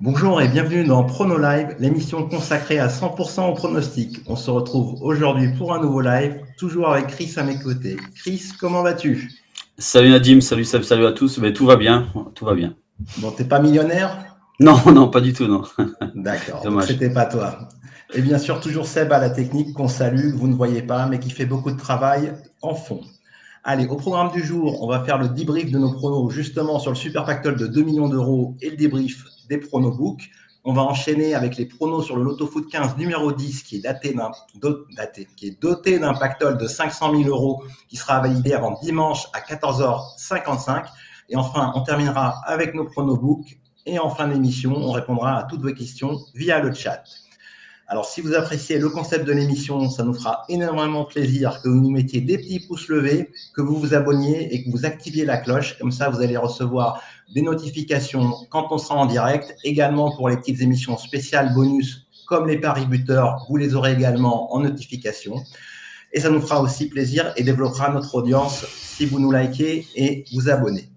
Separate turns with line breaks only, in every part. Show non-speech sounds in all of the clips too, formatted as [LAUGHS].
Bonjour et bienvenue dans Prono Live, l'émission consacrée à 100% au pronostic. On se retrouve aujourd'hui pour un nouveau live, toujours avec Chris à mes côtés. Chris, comment vas-tu?
Salut Nadim, salut Seb, salut à tous. Mais tout va bien, tout va bien.
Bon, t'es pas millionnaire?
Non, non, pas du tout, non. [LAUGHS]
D'accord, c'était pas toi. Et bien sûr, toujours Seb à la technique qu'on salue, que vous ne voyez pas, mais qui fait beaucoup de travail en fond. Allez, au programme du jour, on va faire le debrief de nos pronos justement sur le Super Pactole de 2 millions d'euros et le debrief des pronobooks. On va enchaîner avec les pronos sur le Lotto Foot 15 numéro 10 qui est doté d'un pactole de 500 000 euros qui sera validé avant dimanche à 14h55. Et enfin, on terminera avec nos pronobooks et en fin d'émission, on répondra à toutes vos questions via le chat. Alors, si vous appréciez le concept de l'émission, ça nous fera énormément plaisir que vous nous mettiez des petits pouces levés, que vous vous abonniez et que vous activiez la cloche. Comme ça, vous allez recevoir des notifications quand on sera en direct. Également pour les petites émissions spéciales bonus comme les paris buteurs, vous les aurez également en notification. Et ça nous fera aussi plaisir et développera notre audience si vous nous likez et vous abonnez.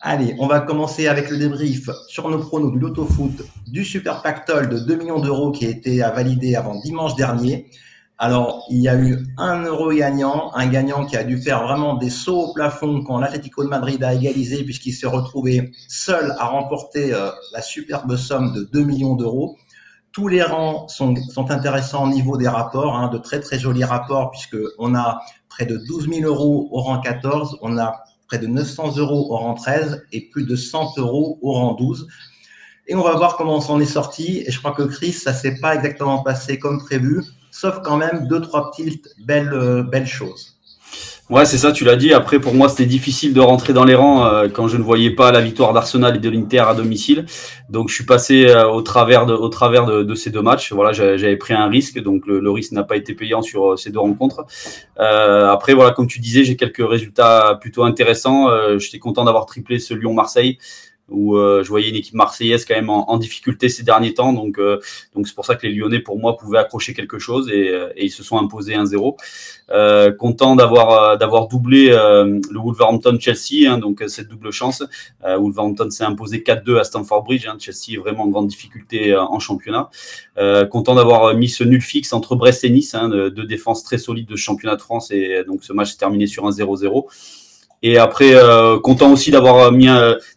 Allez, on va commencer avec le débrief sur nos pronos du Loto Foot du Super Pactole de 2 millions d'euros qui a été validé avant dimanche dernier. Alors, il y a eu un euro gagnant, un gagnant qui a dû faire vraiment des sauts au plafond quand l'Atlético de Madrid a égalisé puisqu'il s'est retrouvé seul à remporter euh, la superbe somme de 2 millions d'euros. Tous les rangs sont, intéressants au niveau des rapports, hein, de très très jolis rapports puisque on a près de 12 000 euros au rang 14, on a près de 900 euros au rang 13 et plus de 100 euros au rang 12. Et on va voir comment on s'en est sorti. Et je crois que Chris, ça s'est pas exactement passé comme prévu, sauf quand même deux, trois petites belles, euh, belles choses.
Ouais, c'est ça, tu l'as dit. Après, pour moi, c'était difficile de rentrer dans les rangs euh, quand je ne voyais pas la victoire d'Arsenal et de l'Inter à domicile. Donc, je suis passé euh, au travers de, au travers de, ces deux matchs. Voilà, j'avais pris un risque, donc le, risque n'a pas été payant sur ces deux rencontres. après, voilà, comme tu disais, j'ai quelques résultats plutôt intéressants. J'étais content d'avoir triplé ce Lyon-Marseille où euh, je voyais une équipe marseillaise quand même en, difficulté ces derniers temps. Donc, euh, donc c'est pour ça que les Lyonnais, pour moi, pouvaient accrocher quelque chose et, euh, et ils se sont imposés 1-0. content d'avoir d'avoir doublé le Wolverhampton-Chelsea, hein, donc cette double chance. Wolverhampton s'est imposé 4-2 à Stamford Bridge. Hein, Chelsea est vraiment en grande difficulté en championnat. content d'avoir mis ce nul fixe entre Brest et Nice, hein, deux défenses très solides de championnat de France et donc ce match s'est terminé sur un 0-0. Et après, euh, content aussi d'avoir mis,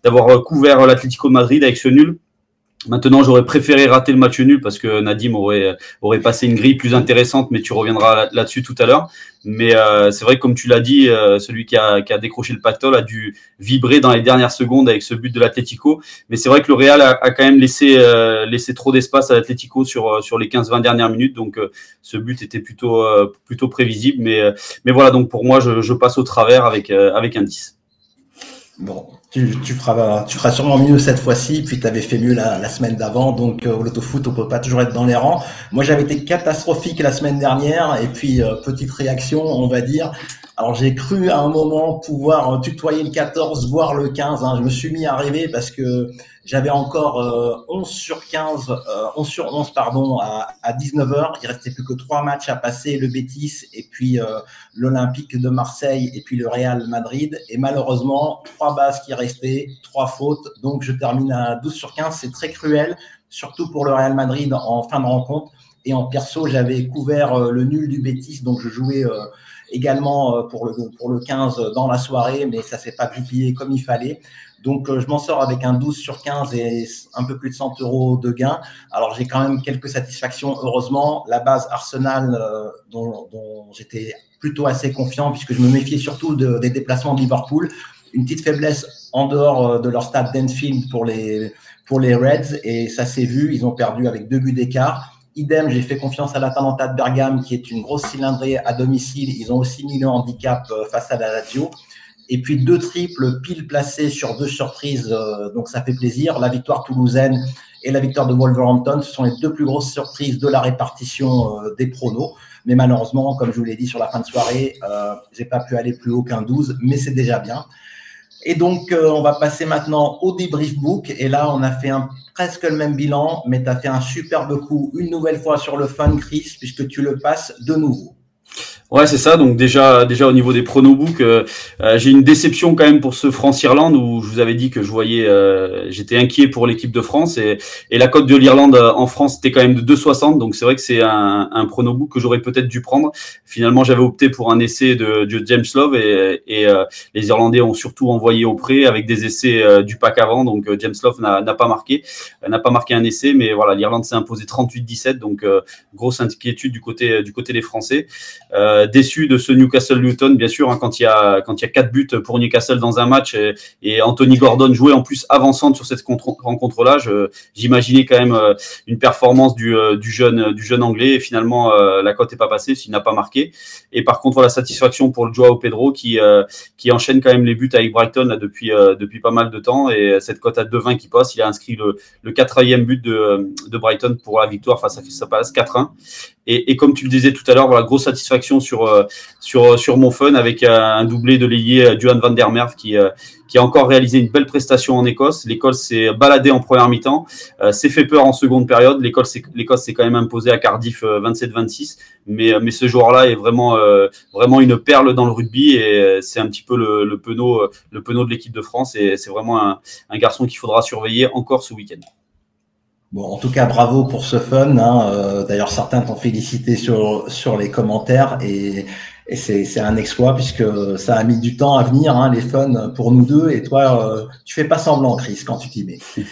d'avoir couvert l'Atlético Madrid avec ce nul. Maintenant, j'aurais préféré rater le match nul parce que Nadim aurait, aurait passé une grille plus intéressante, mais tu reviendras là-dessus tout à l'heure. Mais euh, c'est vrai que, comme tu l'as dit, euh, celui qui a, qui a, décroché le pactole a dû vibrer dans les dernières secondes avec ce but de l'Atlético. Mais c'est vrai que le Real a, quand même laissé, euh, laissé trop d'espace à l'Atlético sur, sur les 15-20 dernières minutes. Donc, ce but était plutôt, plutôt prévisible. Mais, mais voilà, donc pour moi, je, je passe au travers avec, avec un 10.
Bon, tu, feras, tu feras sûrement mieux cette fois-ci, puis tu avais fait mieux la, semaine d'avant, donc euh, au loto-foot, on peut pas toujours être dans les rangs. Moi, j'avais été catastrophique la semaine dernière, et puis euh, petite réaction, on va dire, alors j'ai cru à un moment pouvoir tutoyer le 14, voire le 15. Hein. Je me suis mis à rêver parce que j'avais encore euh, 11 sur 15, euh, 11 sur 11 pardon, à, à 19h. Il restait plus que trois matchs à passer, le Betis et puis euh, l'Olympique de Marseille et puis le Real Madrid. Et malheureusement, trois bases qui restaient, trois fautes. Donc je termine à 12 sur 15. C'est très cruel, surtout pour le Real Madrid en fin de rencontre. Et en perso, j'avais couvert euh, le nul du Betis, donc je jouais euh, également euh, pour le, pour le 15 dans la soirée, mais ça s'est pas publié comme il fallait. Donc, je m'en sors avec un 12 sur 15 et un peu plus de 100 euros de gain. Alors, j'ai quand même quelques satisfactions, heureusement. La base Arsenal, dont, dont j'étais plutôt assez confiant, puisque je me méfiais surtout de, des déplacements de Liverpool. Une petite faiblesse en dehors de leur stade d'Enfield pour les, pour les Reds, et ça s'est vu. Ils ont perdu avec deux buts d'écart. Idem, j'ai fait confiance à l'Atalanta de Bergame, qui est une grosse cylindrée à domicile. Ils ont aussi mis le handicap euh, face à la Lazio. Et puis deux triples pile placés sur deux surprises, euh, donc ça fait plaisir. La victoire toulousaine et la victoire de Wolverhampton, ce sont les deux plus grosses surprises de la répartition euh, des pronos. Mais malheureusement, comme je vous l'ai dit sur la fin de soirée, euh, j'ai pas pu aller plus haut qu'un 12, mais c'est déjà bien. Et donc, euh, on va passer maintenant au débrief book. Et là, on a fait un, presque le même bilan, mais tu as fait un superbe coup une nouvelle fois sur le fun, Chris, puisque tu le passes de nouveau.
Ouais, c'est ça. Donc déjà, déjà au niveau des pronobooks, euh, euh, j'ai une déception quand même pour ce France-Irlande où je vous avais dit que je voyais, euh, j'étais inquiet pour l'équipe de France et, et la cote de l'Irlande en France était quand même de 2,60. Donc c'est vrai que c'est un, un pronobook que j'aurais peut-être dû prendre. Finalement, j'avais opté pour un essai de, de James Love et, et les Irlandais ont surtout envoyé au prêt avec des essais du pack avant. Donc James Love n'a pas marqué, n'a pas marqué un essai, mais voilà, l'Irlande s'est imposée 38-17. Donc grosse inquiétude du côté du côté des Français. Euh, déçu de ce Newcastle Luton, bien sûr, hein, quand il y a quand il y a quatre buts pour Newcastle dans un match et, Anthony Gordon jouait en plus avançante sur cette rencontre-là. J'imaginais quand même euh, une performance du, euh, du jeune du jeune anglais et finalement la cote n'est pas passée s'il n'a pas marqué. Et par contre, voilà satisfaction pour le Joao Pedro qui qui enchaîne quand même les buts avec Brighton depuis depuis pas mal de temps et cette cote à 2,20 qui passe, il a inscrit le, le quatrième but de, de Brighton pour la victoire face à Crystal Palace 4-1. Et, et, comme tu le disais tout à l'heure, voilà grosse satisfaction sur euh, sur euh, sur mon fun avec un doublé de l'ailier Duan van der Merve qui euh, qui a encore réalisé une belle prestation en Écosse. L'Écosse s'est baladée en première mi-temps, s'est fait peur en seconde période. L'Écosse l'Écosse s'est quand même imposée à Cardiff 27-26, mais mais ce joueur-là est vraiment vraiment une perle dans le rugby et c'est un petit peu le, le penaud le penaud de l'équipe de France et c'est vraiment un, un garçon qu'il faudra surveiller encore ce week-end.
Bon, en tout cas, bravo pour ce fun. Hein. Euh, d'ailleurs, certains t'ont félicité sur, sur les commentaires et, et c'est un exploit puisque ça a mis du temps à venir, hein, les fun pour nous deux. Et toi, euh, tu fais pas semblant, Chris, quand tu t'y mets. [LAUGHS]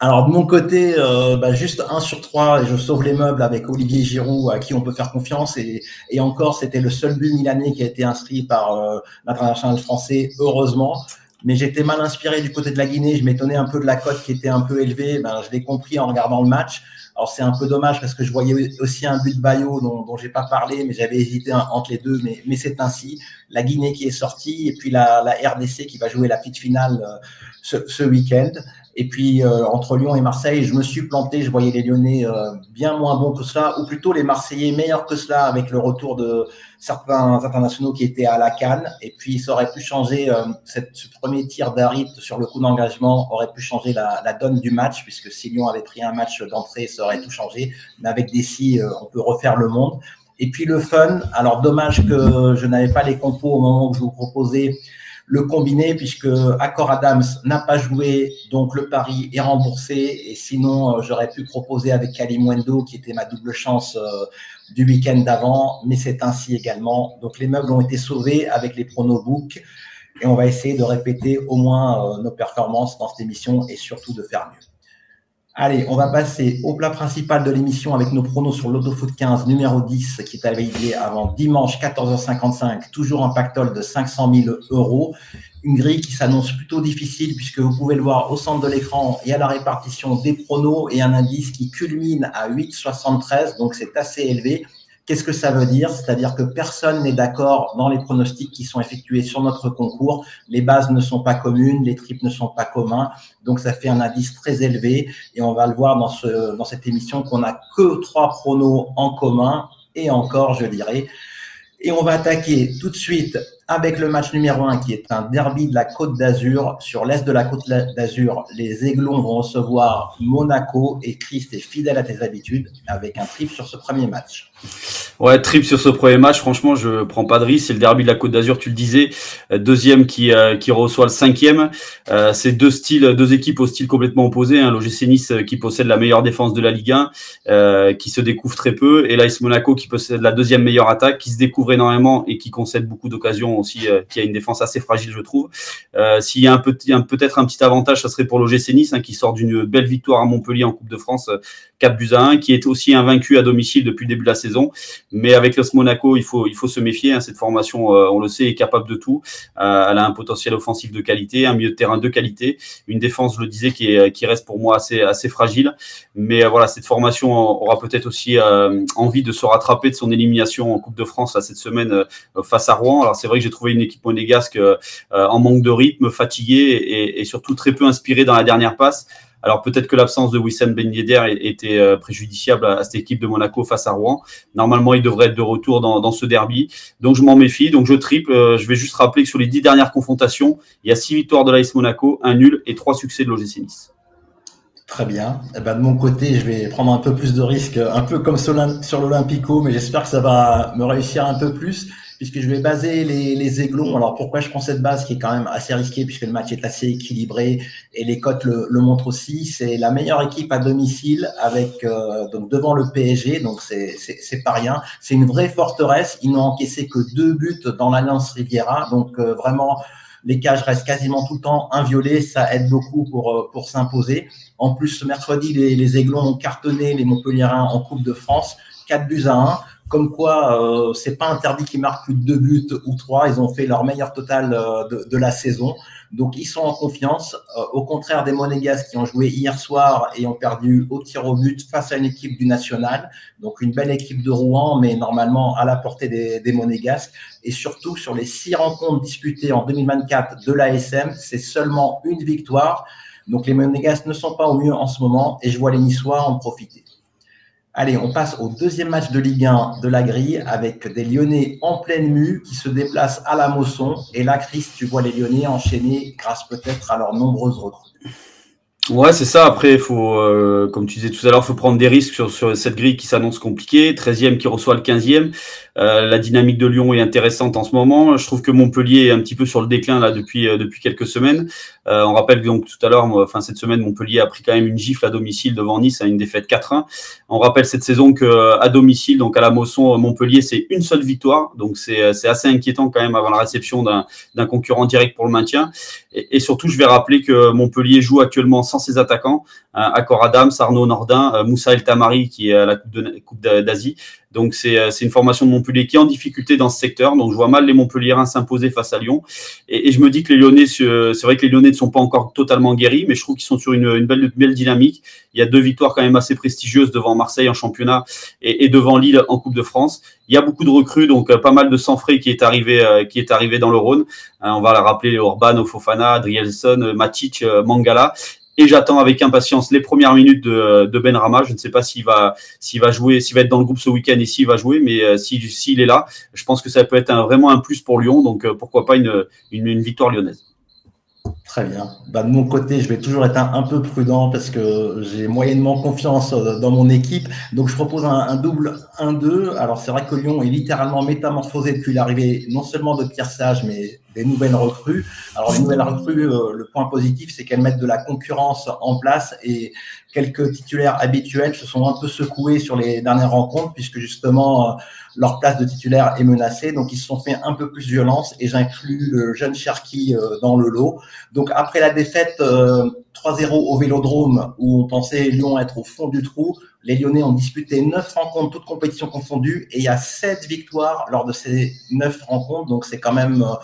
Alors de mon côté, euh, bah, juste un sur trois, et je sauve les meubles avec Olivier Giroud, à qui on peut faire confiance. Et, et encore, c'était le seul but milanais qui a été inscrit par euh, l'international français, heureusement mais j'étais mal inspiré du côté de la Guinée. Je m'étonnais un peu de la cote qui était un peu élevée. Ben, je l'ai compris en regardant le match. Alors c'est un peu dommage parce que je voyais aussi un but de Bayo dont, dont j'ai pas parlé, mais j'avais hésité entre les deux. Mais, mais c'est ainsi. La Guinée qui est sortie et puis la, la RDC qui va jouer la petite finale euh, ce, ce week-end. Et puis euh, entre Lyon et Marseille, je me suis planté. Je voyais les Lyonnais euh, bien moins bons que cela, ou plutôt les Marseillais meilleurs que cela, avec le retour de certains internationaux qui étaient à la canne. Et puis ça aurait pu changer euh, ce premier tir d'Arit sur le coup d'engagement aurait pu changer la, donne du match, puisque si Lyon avait pris un match d'entrée, ça aurait tout changé. Mais avec des si, on peut refaire le monde. Et puis le fun. Alors dommage que je n'avais pas les compos au moment où je vous proposais le combiné puisque Accor Adams n'a pas joué, donc le pari est remboursé. Et sinon, euh, j'aurais pu proposer avec Kalimwendo, qui était ma double chance euh, du week-end d'avant, mais c'est ainsi également. Donc les meubles ont été sauvés avec les pronobooks et on va essayer de répéter au moins euh, nos performances dans cette émission et surtout de faire mieux. Allez, on va passer au plat principal de l'émission avec nos pronos sur l'Autofoot 15 numéro 10 qui est arrivé avant dimanche 14h55, toujours un pactole de 500 000 euros. Une grille qui s'annonce plutôt difficile puisque vous pouvez le voir au centre de l'écran, y a la répartition des pronos et un indice qui culmine à 8,73, donc c'est assez élevé. Qu'est-ce que ça veut dire? C'est-à-dire que personne n'est d'accord dans les pronostics qui sont effectués sur notre concours. Les bases ne sont pas communes, les tripes ne sont pas communs. Donc, ça fait un indice très élevé. Et on va le voir dans, ce, dans cette émission qu'on n'a que trois pronos en commun. Et encore, je dirais. Et on va attaquer tout de suite avec le match numéro 1 qui est un derby de la Côte d'Azur. Sur l'est de la Côte d'Azur, les Aiglons vont recevoir Monaco et Christ est fidèle à tes habitudes avec un trip sur ce premier match.
Ouais, trip sur ce premier match, franchement, je prends pas de risque. C'est le derby de la Côte d'Azur, tu le disais. Euh, deuxième qui, euh, qui reçoit le cinquième. Euh, c'est deux styles, deux équipes au style complètement opposé. Hein. L'OGC Nice qui possède la meilleure défense de la Ligue 1, euh, qui se découvre très peu, et l'AS Monaco qui possède la deuxième meilleure attaque, qui se découvre énormément et qui concède beaucoup d'occasions aussi, euh, qui a une défense assez fragile, je trouve. Euh, S'il y a un petit, peut-être un petit avantage, ça serait pour l'OGC Nice, hein, qui sort d'une belle victoire à Montpellier en Coupe de France, 4 euh, buts à 1, qui est aussi invaincu à domicile depuis le début de la saison. Mais avec l'OS Monaco, il faut, il faut se méfier. Hein, cette formation, euh, on le sait, est capable de tout. Euh, elle a un potentiel offensif de qualité, un milieu de terrain de qualité, une défense, je le disais, qui, est, qui reste pour moi assez, assez fragile. Mais voilà, cette formation aura peut-être aussi envie de se rattraper de son élimination en Coupe de France cette semaine face à Rouen. Alors c'est vrai que j'ai trouvé une équipe monégasque euh, en manque de rythme, fatiguée et, surtout très peu inspirée dans la dernière passe. Alors peut-être que l'absence de Wissam Ben Yedder était euh, préjudiciable à, cette équipe de Monaco face à Rouen. Normalement, il devrait être de retour dans, ce derby. Donc je m'en méfie. Donc je triple. Euh, je vais juste rappeler que sur les dix dernières confrontations, il y a six victoires de l'AS Monaco, un nul et trois succès de l'OGC Nice.
Très bien. Eh ben, de mon côté, je vais prendre un peu plus de risques, un peu comme sur l'Olympico, mais j'espère que ça va me réussir un peu plus puisque je vais baser les, les aiglons. Alors pourquoi je prends cette base qui est quand même assez risquée puisque le match est assez équilibré et les cotes le, le montrent aussi. C'est la meilleure équipe à domicile avec euh, donc devant le PSG, donc c'est c'est pas rien. C'est une vraie forteresse. Ils n'ont encaissé que deux buts dans l'Alliance Riviera, donc euh, vraiment les cages restent quasiment tout le temps inviolées, ça aide beaucoup pour, euh, pour s'imposer. En plus, ce mercredi, les, les Aiglons ont cartonné les Montpellierins en Coupe de France, 4 buts à 1 comme quoi euh, c'est pas interdit qu'ils marquent plus de deux buts ou trois. Ils ont fait leur meilleur total euh, de, la saison. Donc ils sont en confiance. Euh, au contraire des Monégasques qui ont joué hier soir et ont perdu au tir au but face à une équipe du National. Donc une belle équipe de Rouen, mais normalement à la portée des, des Monégasques. Et surtout sur les six rencontres disputées en 2024 de l'ASM, c'est seulement une victoire. Donc les Monégasques ne sont pas au mieux en ce moment et je vois les Niçois en profiter. Allez, on passe au deuxième match de Ligue 1 de la grille avec des Lyonnais en pleine mue qui se déplacent à la Mosson. Et là, Chris, tu vois les Lyonnais enchaîner grâce peut-être à leurs nombreuses recrues.
Ouais, c'est ça. Après, il faut, euh, comme tu disais tout à l'heure, faut prendre des risques sur, sur cette grille qui s'annonce compliquée. 13e qui reçoit le 15e. Euh, la dynamique de Lyon est intéressante en ce moment. Je trouve que Montpellier est un petit peu sur le déclin là depuis euh, depuis quelques semaines. Euh, on rappelle donc tout à l'heure, enfin cette semaine, Montpellier a pris quand même une gifle à domicile devant Nice à une défaite 4-1. On rappelle cette saison que à domicile, donc à la Mosson, Montpellier, c'est une seule victoire. Donc c'est assez inquiétant quand même avant la réception d'un concurrent direct pour le maintien. Et, surtout, je vais rappeler que Montpellier joue actuellement sans ses attaquants, hein, Accor Adams, Arnaud Nordin, Moussa El Tamari qui est à la Coupe d'Asie. Donc euh, c'est une formation de Montpellier qui est en difficulté dans ce secteur. Donc je vois mal les Montpelliérains s'imposer face à Lyon. Et, et, je me dis que les Lyonnais, c'est vrai que les Lyonnais ne sont pas encore totalement guéris, mais je trouve qu'ils sont sur une, une, belle, belle dynamique. Il y a deux victoires quand même assez prestigieuses devant Marseille en championnat et, et devant Lille en Coupe de France. Il y a beaucoup de recrues, donc euh, pas mal de sang frais qui est arrivé, euh, qui est arrivé dans le Rhône. on va la rappeler Orban, Ofofana, Adrielson, Matic, Mangala et j'attends avec impatience les premières minutes de, de Ben Rama. Je ne sais pas s'il va, s'il va jouer, s'il va être dans le groupe ce week-end et s'il va jouer, mais euh, s'il est là, je pense que ça peut être vraiment un plus pour Lyon. Donc euh, pourquoi pas une, victoire lyonnaise.
Très bien. Bah, de mon côté, je vais toujours être un, un peu prudent parce que j'ai moyennement confiance euh, dans mon équipe. Donc, je propose un, un double 1-2. Alors, c'est vrai que Lyon est littéralement métamorphosé depuis l'arrivée non seulement de Pierre Sage, mais des nouvelles recrues. Alors, les nouvelles recrues, euh, le point positif, c'est qu'elles mettent de la concurrence en place et quelques titulaires habituels se sont un peu secoués sur les dernières rencontres puisque justement, euh, leur place de titulaire est menacée. Donc, ils se sont fait un peu plus violence et j'inclus le jeune Cherki dans le lot. Donc, après la défaite euh, 3-0 au Vélodrome, où on pensait Lyon être au fond du trou, les Lyonnais ont disputé 9 rencontres, toutes compétitions confondues, et il y a 7 victoires lors de ces 9 rencontres. Donc, c'est quand même euh,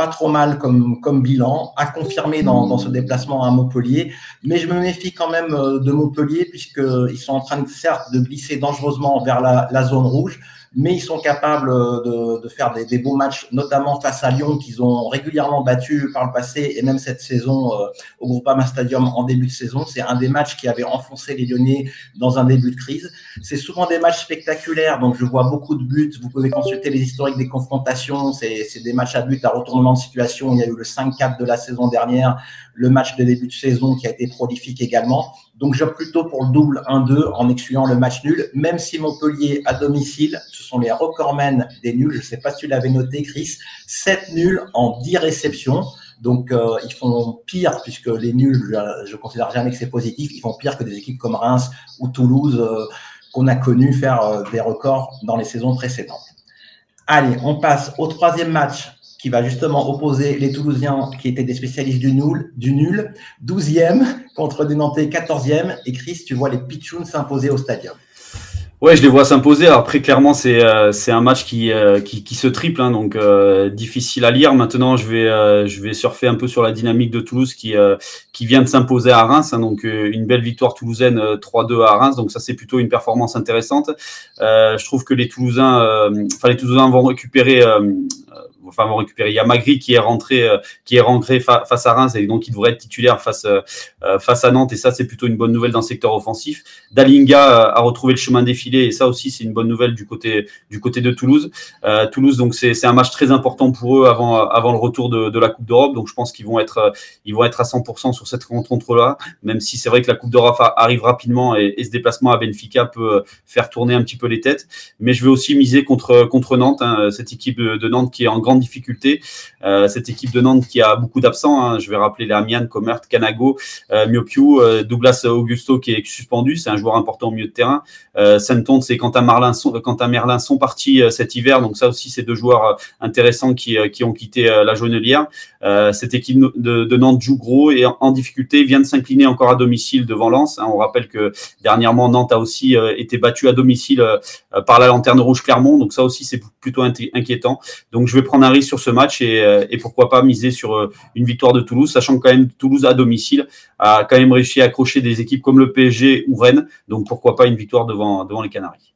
pas trop mal comme, comme bilan, à confirmer dans, dans, ce déplacement à Montpellier. Mais je me méfie quand même euh, de Montpellier, puisqu'ils sont en train, de, certes, de glisser dangereusement vers la, la zone rouge mais ils sont capables de, de faire des, des, beaux matchs, notamment face à Lyon, qu'ils ont régulièrement battu par le passé, et même cette saison euh, au Groupama Stadium en début de saison. C'est un des matchs qui avait enfoncé les Lyonnais dans un début de crise. C'est souvent des matchs spectaculaires, donc je vois beaucoup de buts. Vous pouvez consulter les historiques des confrontations. C'est des matchs à but, à retournement de situation. Il y a eu le 5-4 de la saison dernière, le match de début de saison qui a été prolifique également. Donc, j'opte plutôt pour le double 1-2 en excluant le match nul, même si Montpellier à domicile, ce sont les recordmen des nuls. Je ne sais pas si tu l'avais noté, Chris. 7 nuls en 10 réceptions. Donc, euh, ils font pire, puisque les nuls, je ne considère jamais que c'est positif, ils font pire que des équipes comme Reims ou Toulouse, euh, qu'on a connu faire euh, des records dans les saisons précédentes. Allez, on passe au troisième match qui va justement opposer les Toulousiens qui étaient des spécialistes du nul, du nul 12e contre des Nantais 14e. Et Chris, tu vois les Pichouns s'imposer au stadium.
Ouais, je les vois s'imposer. Après, clairement, c'est euh, un match qui, euh, qui, qui se triple, hein, donc euh, difficile à lire. Maintenant, je vais euh, je vais surfer un peu sur la dynamique de Toulouse qui euh, qui vient de s'imposer à Reims, hein, donc une belle victoire toulousaine 3-2 à Reims. Donc ça, c'est plutôt une performance intéressante. je trouve que les Toulousains, enfin les Toulousains vont récupérer enfin vont récupérer. Il y a Magri qui est rentré, qui est rentré face à Reims et donc il devrait être titulaire face face à Nantes et ça c'est plutôt une bonne nouvelle dans le secteur offensif. Dalinga a retrouvé le chemin défilé et ça aussi c'est une bonne nouvelle du côté du côté de Toulouse. Toulouse donc c'est un match très important pour eux avant avant le retour de, la Coupe d'Europe donc je pense qu'ils vont être ils vont être à 100% sur cette rencontre là même si c'est vrai que la Coupe d'Europe arrive rapidement et, et, ce déplacement à Benfica peut faire tourner un petit peu les têtes. Mais je vais aussi miser contre, contre Nantes, hein, cette équipe de Nantes qui est en grande difficulté, euh, cette équipe de Nantes qui a beaucoup d'absents. Hein. je vais rappeler les Comert, Canago, euh, Miopiu, euh, Douglas Augusto qui est suspendu, c'est un joueur important au milieu de terrain. Euh, Saint-Onde, c'est Quentin, Marlin sont, Quentin Merlin sont partis euh, cet hiver, donc ça aussi c'est deux joueurs intéressants qui, qui ont quitté la jaunelière. cette équipe de, de, Nantes joue gros et en, difficulté, vient de s'incliner encore à domicile devant Lens. Hein. on rappelle que dernièrement Nantes a aussi été battu à domicile par la lanterne rouge Clermont, donc ça aussi c'est plutôt inquiétant. Donc je vais prendre un risque sur ce match et, euh, et pourquoi pas miser sur euh, une victoire de Toulouse, sachant que quand même Toulouse à domicile a quand même réussi à accrocher des équipes comme le PSG ou Rennes. Donc pourquoi pas une victoire devant, devant les Canaries.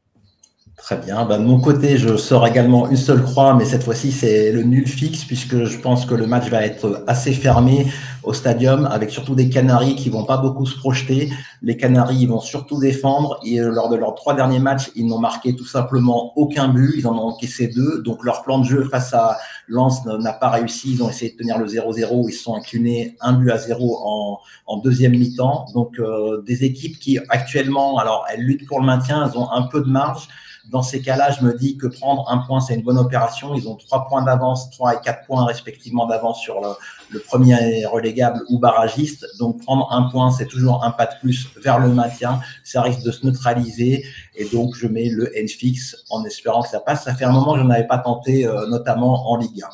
Très bien. Ben, de mon côté, je sors également une seule croix, mais cette fois-ci, c'est le nul fixe, puisque je pense que le match va être assez fermé au stadium, avec surtout des Canaries qui vont pas beaucoup se projeter. Les Canaries, ils vont surtout défendre, et euh, lors de leurs trois derniers matchs, ils n'ont marqué tout simplement aucun but, ils en ont encaissé deux, donc leur plan de jeu face à Lens n'a pas réussi, ils ont essayé de tenir le 0-0, ils sont inclinés un but à zéro en, en deuxième mi-temps. Donc, euh, des équipes qui actuellement, alors elles luttent pour le maintien, elles ont un peu de marge, dans ces cas-là, je me dis que prendre un point, c'est une bonne opération. Ils ont trois points d'avance, trois et quatre points respectivement d'avance sur le, premier relégable ou barragiste. Donc prendre un point, c'est toujours un pas de plus vers le maintien. Ça risque de se neutraliser. Et donc je mets le N fixe en espérant que ça passe. Ça fait un moment que je n'avais pas tenté, euh, notamment en Ligue 1.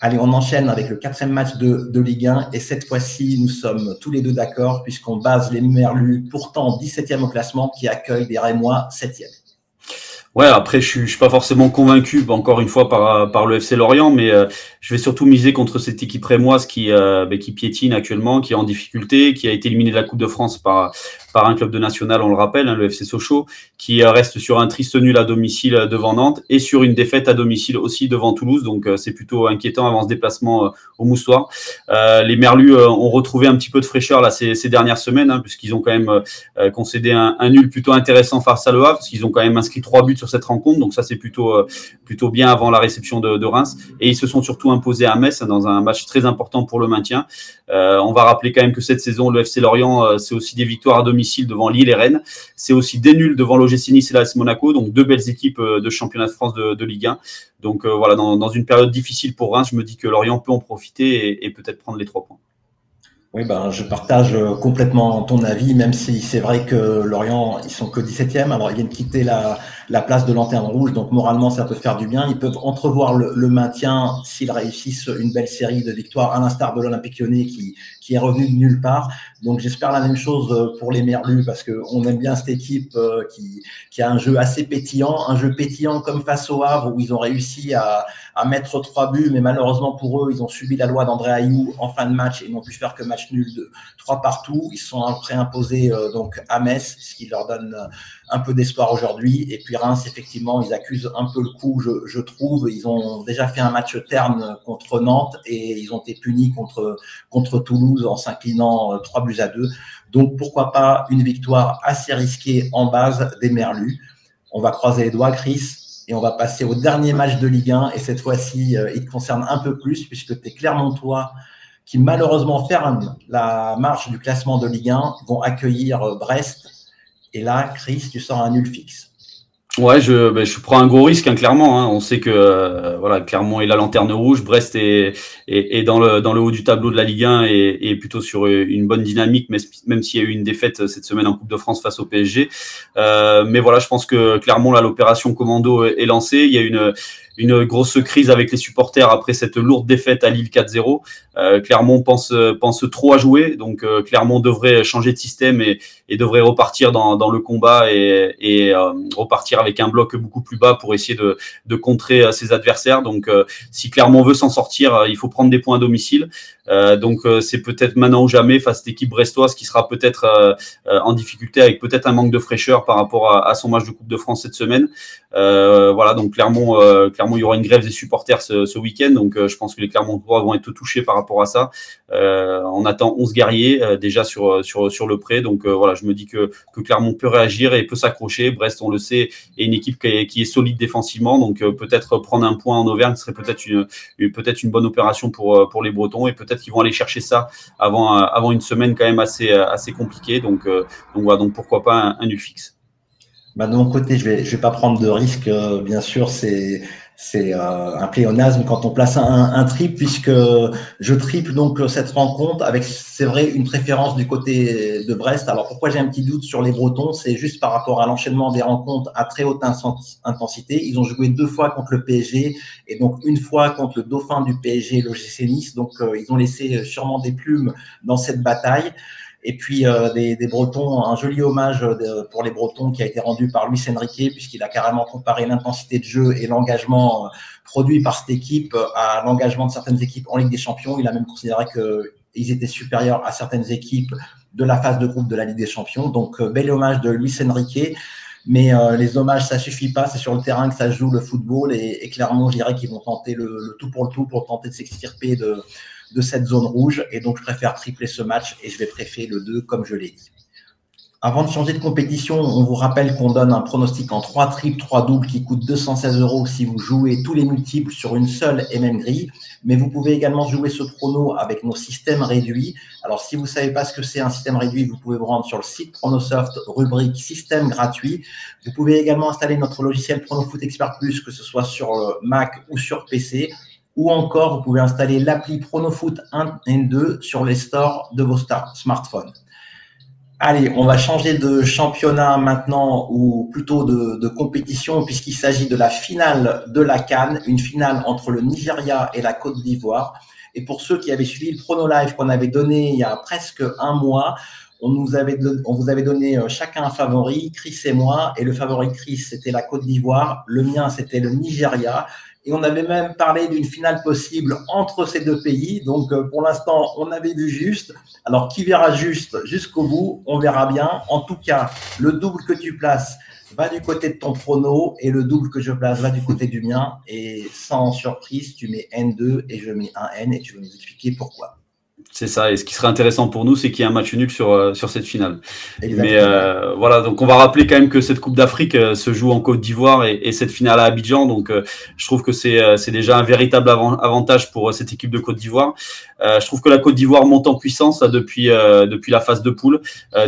Allez, on enchaîne avec le quatrième match de, de Ligue 1 et cette fois-ci, nous sommes tous les deux d'accord puisqu'on base les Merlus, pourtant 17e au classement, qui accueille des Rémois 7e.
Ouais, après je suis, suis pas forcément convaincu, encore une fois par par le FC Lorient, mais euh, je vais surtout miser contre cette équipe rémoise qui euh, bah, qui piétine actuellement, qui est en difficulté, qui a été éliminée de la Coupe de France par par un club de national, on le rappelle, hein, le FC Sochaux, qui euh, reste sur un triste nul à domicile devant Nantes et sur une défaite à domicile aussi devant Toulouse, donc c'est plutôt inquiétant avant ce déplacement au Moustoir. les Merlus ont retrouvé un petit peu de fraîcheur là ces, dernières semaines, hein, puisqu'ils ont quand même concédé un, nul plutôt intéressant face à Le Havre, parce qu'ils ont quand même inscrit trois buts cette rencontre. Donc ça, c'est plutôt, euh, plutôt bien avant la réception de, Reims. Et ils se sont surtout imposés à Metz dans un match très important pour le maintien. Euh, on va rappeler quand même que cette saison, le FC Lorient, euh, c'est aussi des victoires à domicile devant Lille et Rennes. C'est aussi des nuls devant l'OGC Nice et l'AS Monaco. Donc deux belles équipes de championnat de France de, Ligue 1. Donc voilà, dans, une période difficile pour Reims, je me dis que Lorient peut en profiter et peut-être prendre les trois points.
Oui, ben, je partage euh, complètement ton avis, même si c'est vrai que Lorient, ils sont que 17e. Alors, ils viennent quitter la, la place de lanterne rouge, donc moralement, ça peut faire du bien. Ils peuvent entrevoir le, maintien s'ils réussissent une belle série de victoires, à l'instar de l'Olympique lyonnais qui, est revenu de nulle part. Donc, j'espère la même chose euh, pour les Merlus, parce qu'on aime bien cette équipe euh, qui, a un jeu assez pétillant, un jeu pétillant comme face au Havre, où ils ont réussi à, mettre trois buts, mais malheureusement pour eux, ils ont subi la loi d'André Ayou en fin de match et n'ont pu faire que match nul de trois partout. Ils sont préimposés euh, donc à Metz, ce qui leur donne un peu d'espoir aujourd'hui. Et puis Reims, effectivement, ils accusent un peu le coup, je, trouve. Ils ont déjà fait un match terne contre Nantes et ils ont été punis contre, Toulouse en s'inclinant euh, trois buts à deux. Donc pourquoi pas une victoire assez risquée en base des Merlus. On va croiser les doigts, Chris. Et on va passer au dernier match de Ligue 1. Et cette fois-ci, il te concerne un peu plus puisque tu es Clermontois qui malheureusement ferment la marche du classement de Ligue 1, vont accueillir euh, Brest. Et là, Chris, tu sors un nul fixe.
Ouais, je, ben, je prends un gros risque, hein, clairement. Hein. On sait que euh, voilà, Clermont est la lanterne rouge, Brest est, est, est, dans, le, dans le haut du tableau de la Ligue 1 et, et plutôt sur une bonne dynamique, même s'il y a eu une défaite cette semaine en Coupe de France face au PSG. Euh, mais voilà, je pense que Clermont, là, l'opération commando est lancée. Il y a une, une grosse crise avec les supporters après cette lourde défaite à Lille 4-0. Euh, Clermont pense, pense trop à jouer, donc euh, Clermont devrait changer de système et, devrait repartir dans, le combat et, euh, repartir avec un bloc beaucoup plus bas pour essayer de, de contrer ses adversaires. Donc si Clermont veut s'en sortir, il faut prendre des points à domicile. Donc c'est peut-être maintenant ou jamais face à cette équipe brestoise qui sera peut-être en difficulté avec peut-être un manque de fraîcheur par rapport à, son match de Coupe de France cette semaine. voilà, donc Clermont, clairement, il y aura une grève des supporters ce, week-end. Donc je pense que les Clermontois vont être touchés par rapport à ça. on attend 11 guerriers déjà sur, sur, sur le prêt. Donc voilà, je me dis que, que Clermont peut réagir et peut s'accrocher. Brest, on le sait, est une équipe qui est, solide défensivement. Donc peut-être prendre un point en Auvergne serait peut-être une, peut-être une bonne opération pour, euh, pour les Bretons et peut-être qu'ils vont aller chercher ça avant, euh, avant une semaine quand même assez, euh, assez compliquée. Donc, donc voilà, donc pourquoi pas un, un fixe.
Bah de mon côté, je vais, je vais pas prendre de risque. bien sûr, c'est c'est euh, un pléonasme quand on place un, un triple, puisque je triple donc cette rencontre avec, c'est vrai, une préférence du côté de Brest. Alors pourquoi j'ai un petit doute sur les Bretons? C'est juste par rapport à l'enchaînement des rencontres à très haute intensité. Ils ont joué deux fois contre le PSG et donc une fois contre le dauphin du PSG, l'OGC Nice. Donc euh, ils ont laissé sûrement des plumes dans cette bataille. Et puis euh, des, Bretons, un joli hommage euh, pour les Bretons qui a été rendu par Luis Enrique, puisqu'il a carrément comparé l'intensité de jeu et l'engagement euh, produit par cette équipe à l'engagement de certaines équipes en Ligue des Champions. Il a même considéré qu'ils étaient supérieurs à certaines équipes de la phase de groupe de la Ligue des Champions. Donc, bel hommage de Luis Enrique. Mais les hommages, ça suffit pas. C'est sur le terrain que ça joue le football. Et, clairement, je dirais qu'ils vont tenter le, tout pour le tout pour tenter de s'extirper de, de cette zone rouge. Et donc, je préfère tripler ce match et je vais préférer le 2, comme je l'ai dit. Avant de changer de compétition, on vous rappelle qu'on donne un pronostic en 3 triples, 3 doubles qui coûte 216 euros si vous jouez tous les multiples sur une seule et même grille. Mais vous pouvez également jouer ce prono avec nos systèmes réduits. Alors, si vous ne savez pas ce que c'est un système réduit, vous pouvez vous rendre sur le site Pronosoft, rubrique système gratuit. Vous pouvez également installer notre logiciel PronoFoot Expert Plus, que ce soit sur Mac ou sur PC ou encore vous pouvez installer l'appli PronoFoot 1 et 2 sur les stores de vos smartphones. Allez, on va changer de championnat maintenant, ou plutôt de, compétition, puisqu'il s'agit de la finale de la Cannes, une finale entre le Nigeria et la Côte d'Ivoire. Et pour ceux qui avaient suivi le Prono Live qu'on avait donné il y a presque un mois, on, on vous avait donné euh, chacun un favori, Chris et moi, et le favori Chris, c'était la Côte d'Ivoire, le mien, c'était le Nigeria, et on avait même parlé d'une finale possible entre ces deux pays. Donc, euh, pour l'instant, on avait vu juste. Alors, qui verra juste jusqu'au bout On verra bien. En tout cas, le double que tu places va du côté de ton prono et le double que je place va du côté du mien. Et sans surprise, tu mets N2 et je mets un N et tu vas nous expliquer pourquoi.
C'est ça. Et ce qui serait intéressant pour nous, c'est qu'il y ait un match nul sur, euh, sur cette finale. Mais euh, voilà, donc on va rappeler quand même que cette Coupe d'Afrique euh, se joue en Côte d'Ivoire et, et, cette finale à Abidjan. Donc je trouve que c'est déjà un véritable avantage pour cette équipe de Côte d'Ivoire. je trouve que la Côte d'Ivoire monte en puissance depuis, depuis la phase de poule,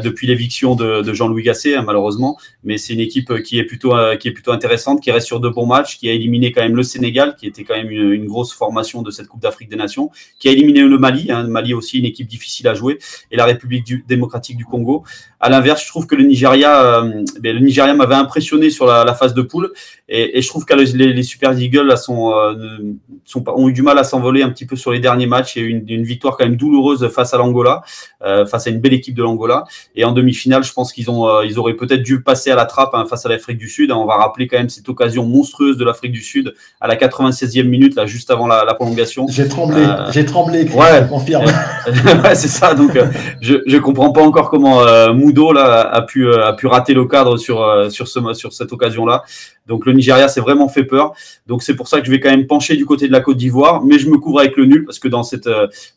depuis l'éviction de, de Jean-Louis Gasset, hein, malheureusement. Mais c'est une équipe qui est, plutôt, qui est plutôt intéressante, qui reste sur de bons matchs, qui a éliminé quand même le Sénégal, qui était quand même une, une grosse formation de cette Coupe d'Afrique des Nations, qui a éliminé le Mali. Hein, le Mali aussi une équipe difficile à jouer, et la République démocratique du Congo. À l'inverse, je trouve que le Nigeria, euh, le Nigeria m'avait impressionné sur la, phase de poule, et, je trouve que les, Super Eagles là, sont, euh, sont, ont eu du mal à s'envoler un petit peu sur les derniers matchs, et une, une victoire quand même douloureuse face à l'Angola, euh, face à une belle équipe de l'Angola, et en demi-finale, je pense qu'ils ont, ils auraient peut-être dû passer à la trappe hein, face à l'Afrique du Sud. On va rappeler quand même cette occasion monstrueuse de l'Afrique du Sud à la 96e minute, là, juste avant la, prolongation.
J'ai tremblé, j'ai tremblé, ouais. je confirme. [LAUGHS]
ouais, c'est ça. Donc, je je comprends pas encore comment euh, Là a pu euh, a pu rater le cadre sur sur ce sur cette occasion-là. Donc le Nigeria s'est vraiment fait peur. Donc c'est pour ça que je vais quand même pencher du côté de la Côte d'Ivoire, mais je me couvre avec le nul parce que dans cette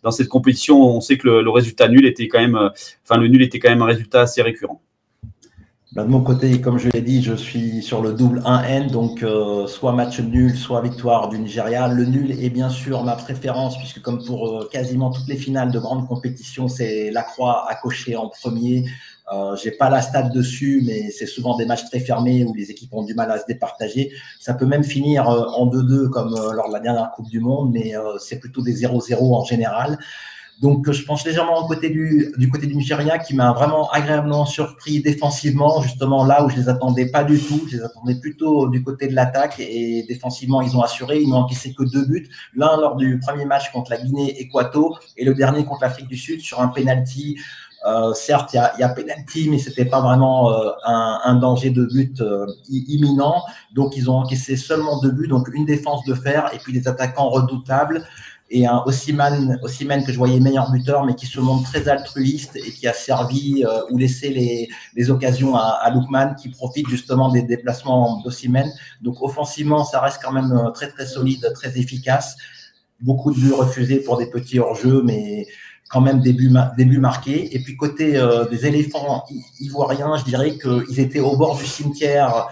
dans cette compétition, on sait que le, résultat nul était quand même, enfin le nul était quand même un résultat assez récurrent.
Bah, de mon côté, comme je l'ai dit, je suis sur le double 1N, donc euh, soit match nul, soit victoire du Nigeria. Le nul est bien sûr ma préférence, puisque comme pour euh, quasiment toutes les finales de grandes compétitions, c'est la croix à cocher en premier. Euh, J'ai pas la stat dessus, mais c'est souvent des matchs très fermés où les équipes ont du mal à se départager. Ça peut même finir euh, en 2-2 comme lors de la dernière Coupe du Monde, mais c'est plutôt des 0-0 en général. Donc, je pense légèrement côté du, du côté du Nigeria qui m'a vraiment agréablement surpris défensivement, justement là où je les attendais pas du tout. Je les attendais plutôt du côté de l'attaque et défensivement, ils ont assuré. Ils n'ont encaissé que deux buts. L'un lors du premier match contre la Guinée-Équato et le dernier contre l'Afrique du Sud sur un penalty. Euh, certes, il y a, y a penalty, mais c'était pas vraiment euh, un, un, danger de but euh, imminent. Donc, ils ont encaissé seulement deux buts, donc une défense de fer et puis des attaquants redoutables. et un Ossiman, que je voyais meilleur buteur, mais qui se montre très altruiste et qui a servi euh, ou laissé les, les occasions à, à Lukman, qui profite justement des déplacements d'Ossiman. Donc offensivement, ça reste quand même euh, très très solide, très efficace. Beaucoup de buts refusés pour des petits hors-jeux, mais quand même début, début marqué. Et puis côté euh, des éléphants ivoiriens, je dirais qu'ils étaient au bord du cimetière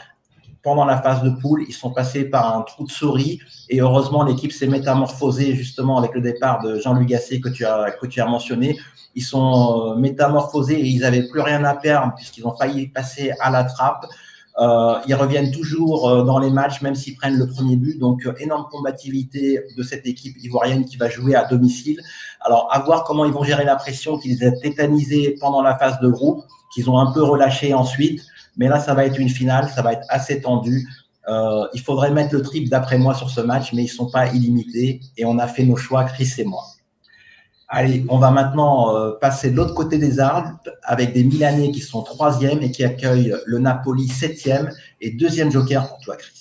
pendant la phase de poule. Ils sont passés par un trou de souris et heureusement l'équipe s'est métamorphosée justement avec le départ de Jean-Luc Gasset que tu as, que tu as mentionné. Ils sont euh, métamorphosés et ils n'avaient plus rien à perdre puisqu'ils ont failli passer à la trappe. Euh, ils reviennent toujours euh, dans les matchs, même s'ils prennent le premier but. Donc, euh, énorme combativité de cette équipe ivoirienne qui va jouer à domicile. Alors, à voir comment ils vont gérer la pression qu'ils ont tétanisés pendant la phase de groupe, qu'ils ont un peu relâché ensuite. Mais là, ça va être une finale, ça va être assez tendu. Il faudrait mettre le triple d'après moi sur ce match, mais ils sont pas illimités et on a fait nos choix, Chris et moi. Allez, on va maintenant euh, passer de l'autre côté des Alpes avec des Milanais qui sont troisième et qui accueillent le Napoli septième et deuxième joker pour toi, Chris.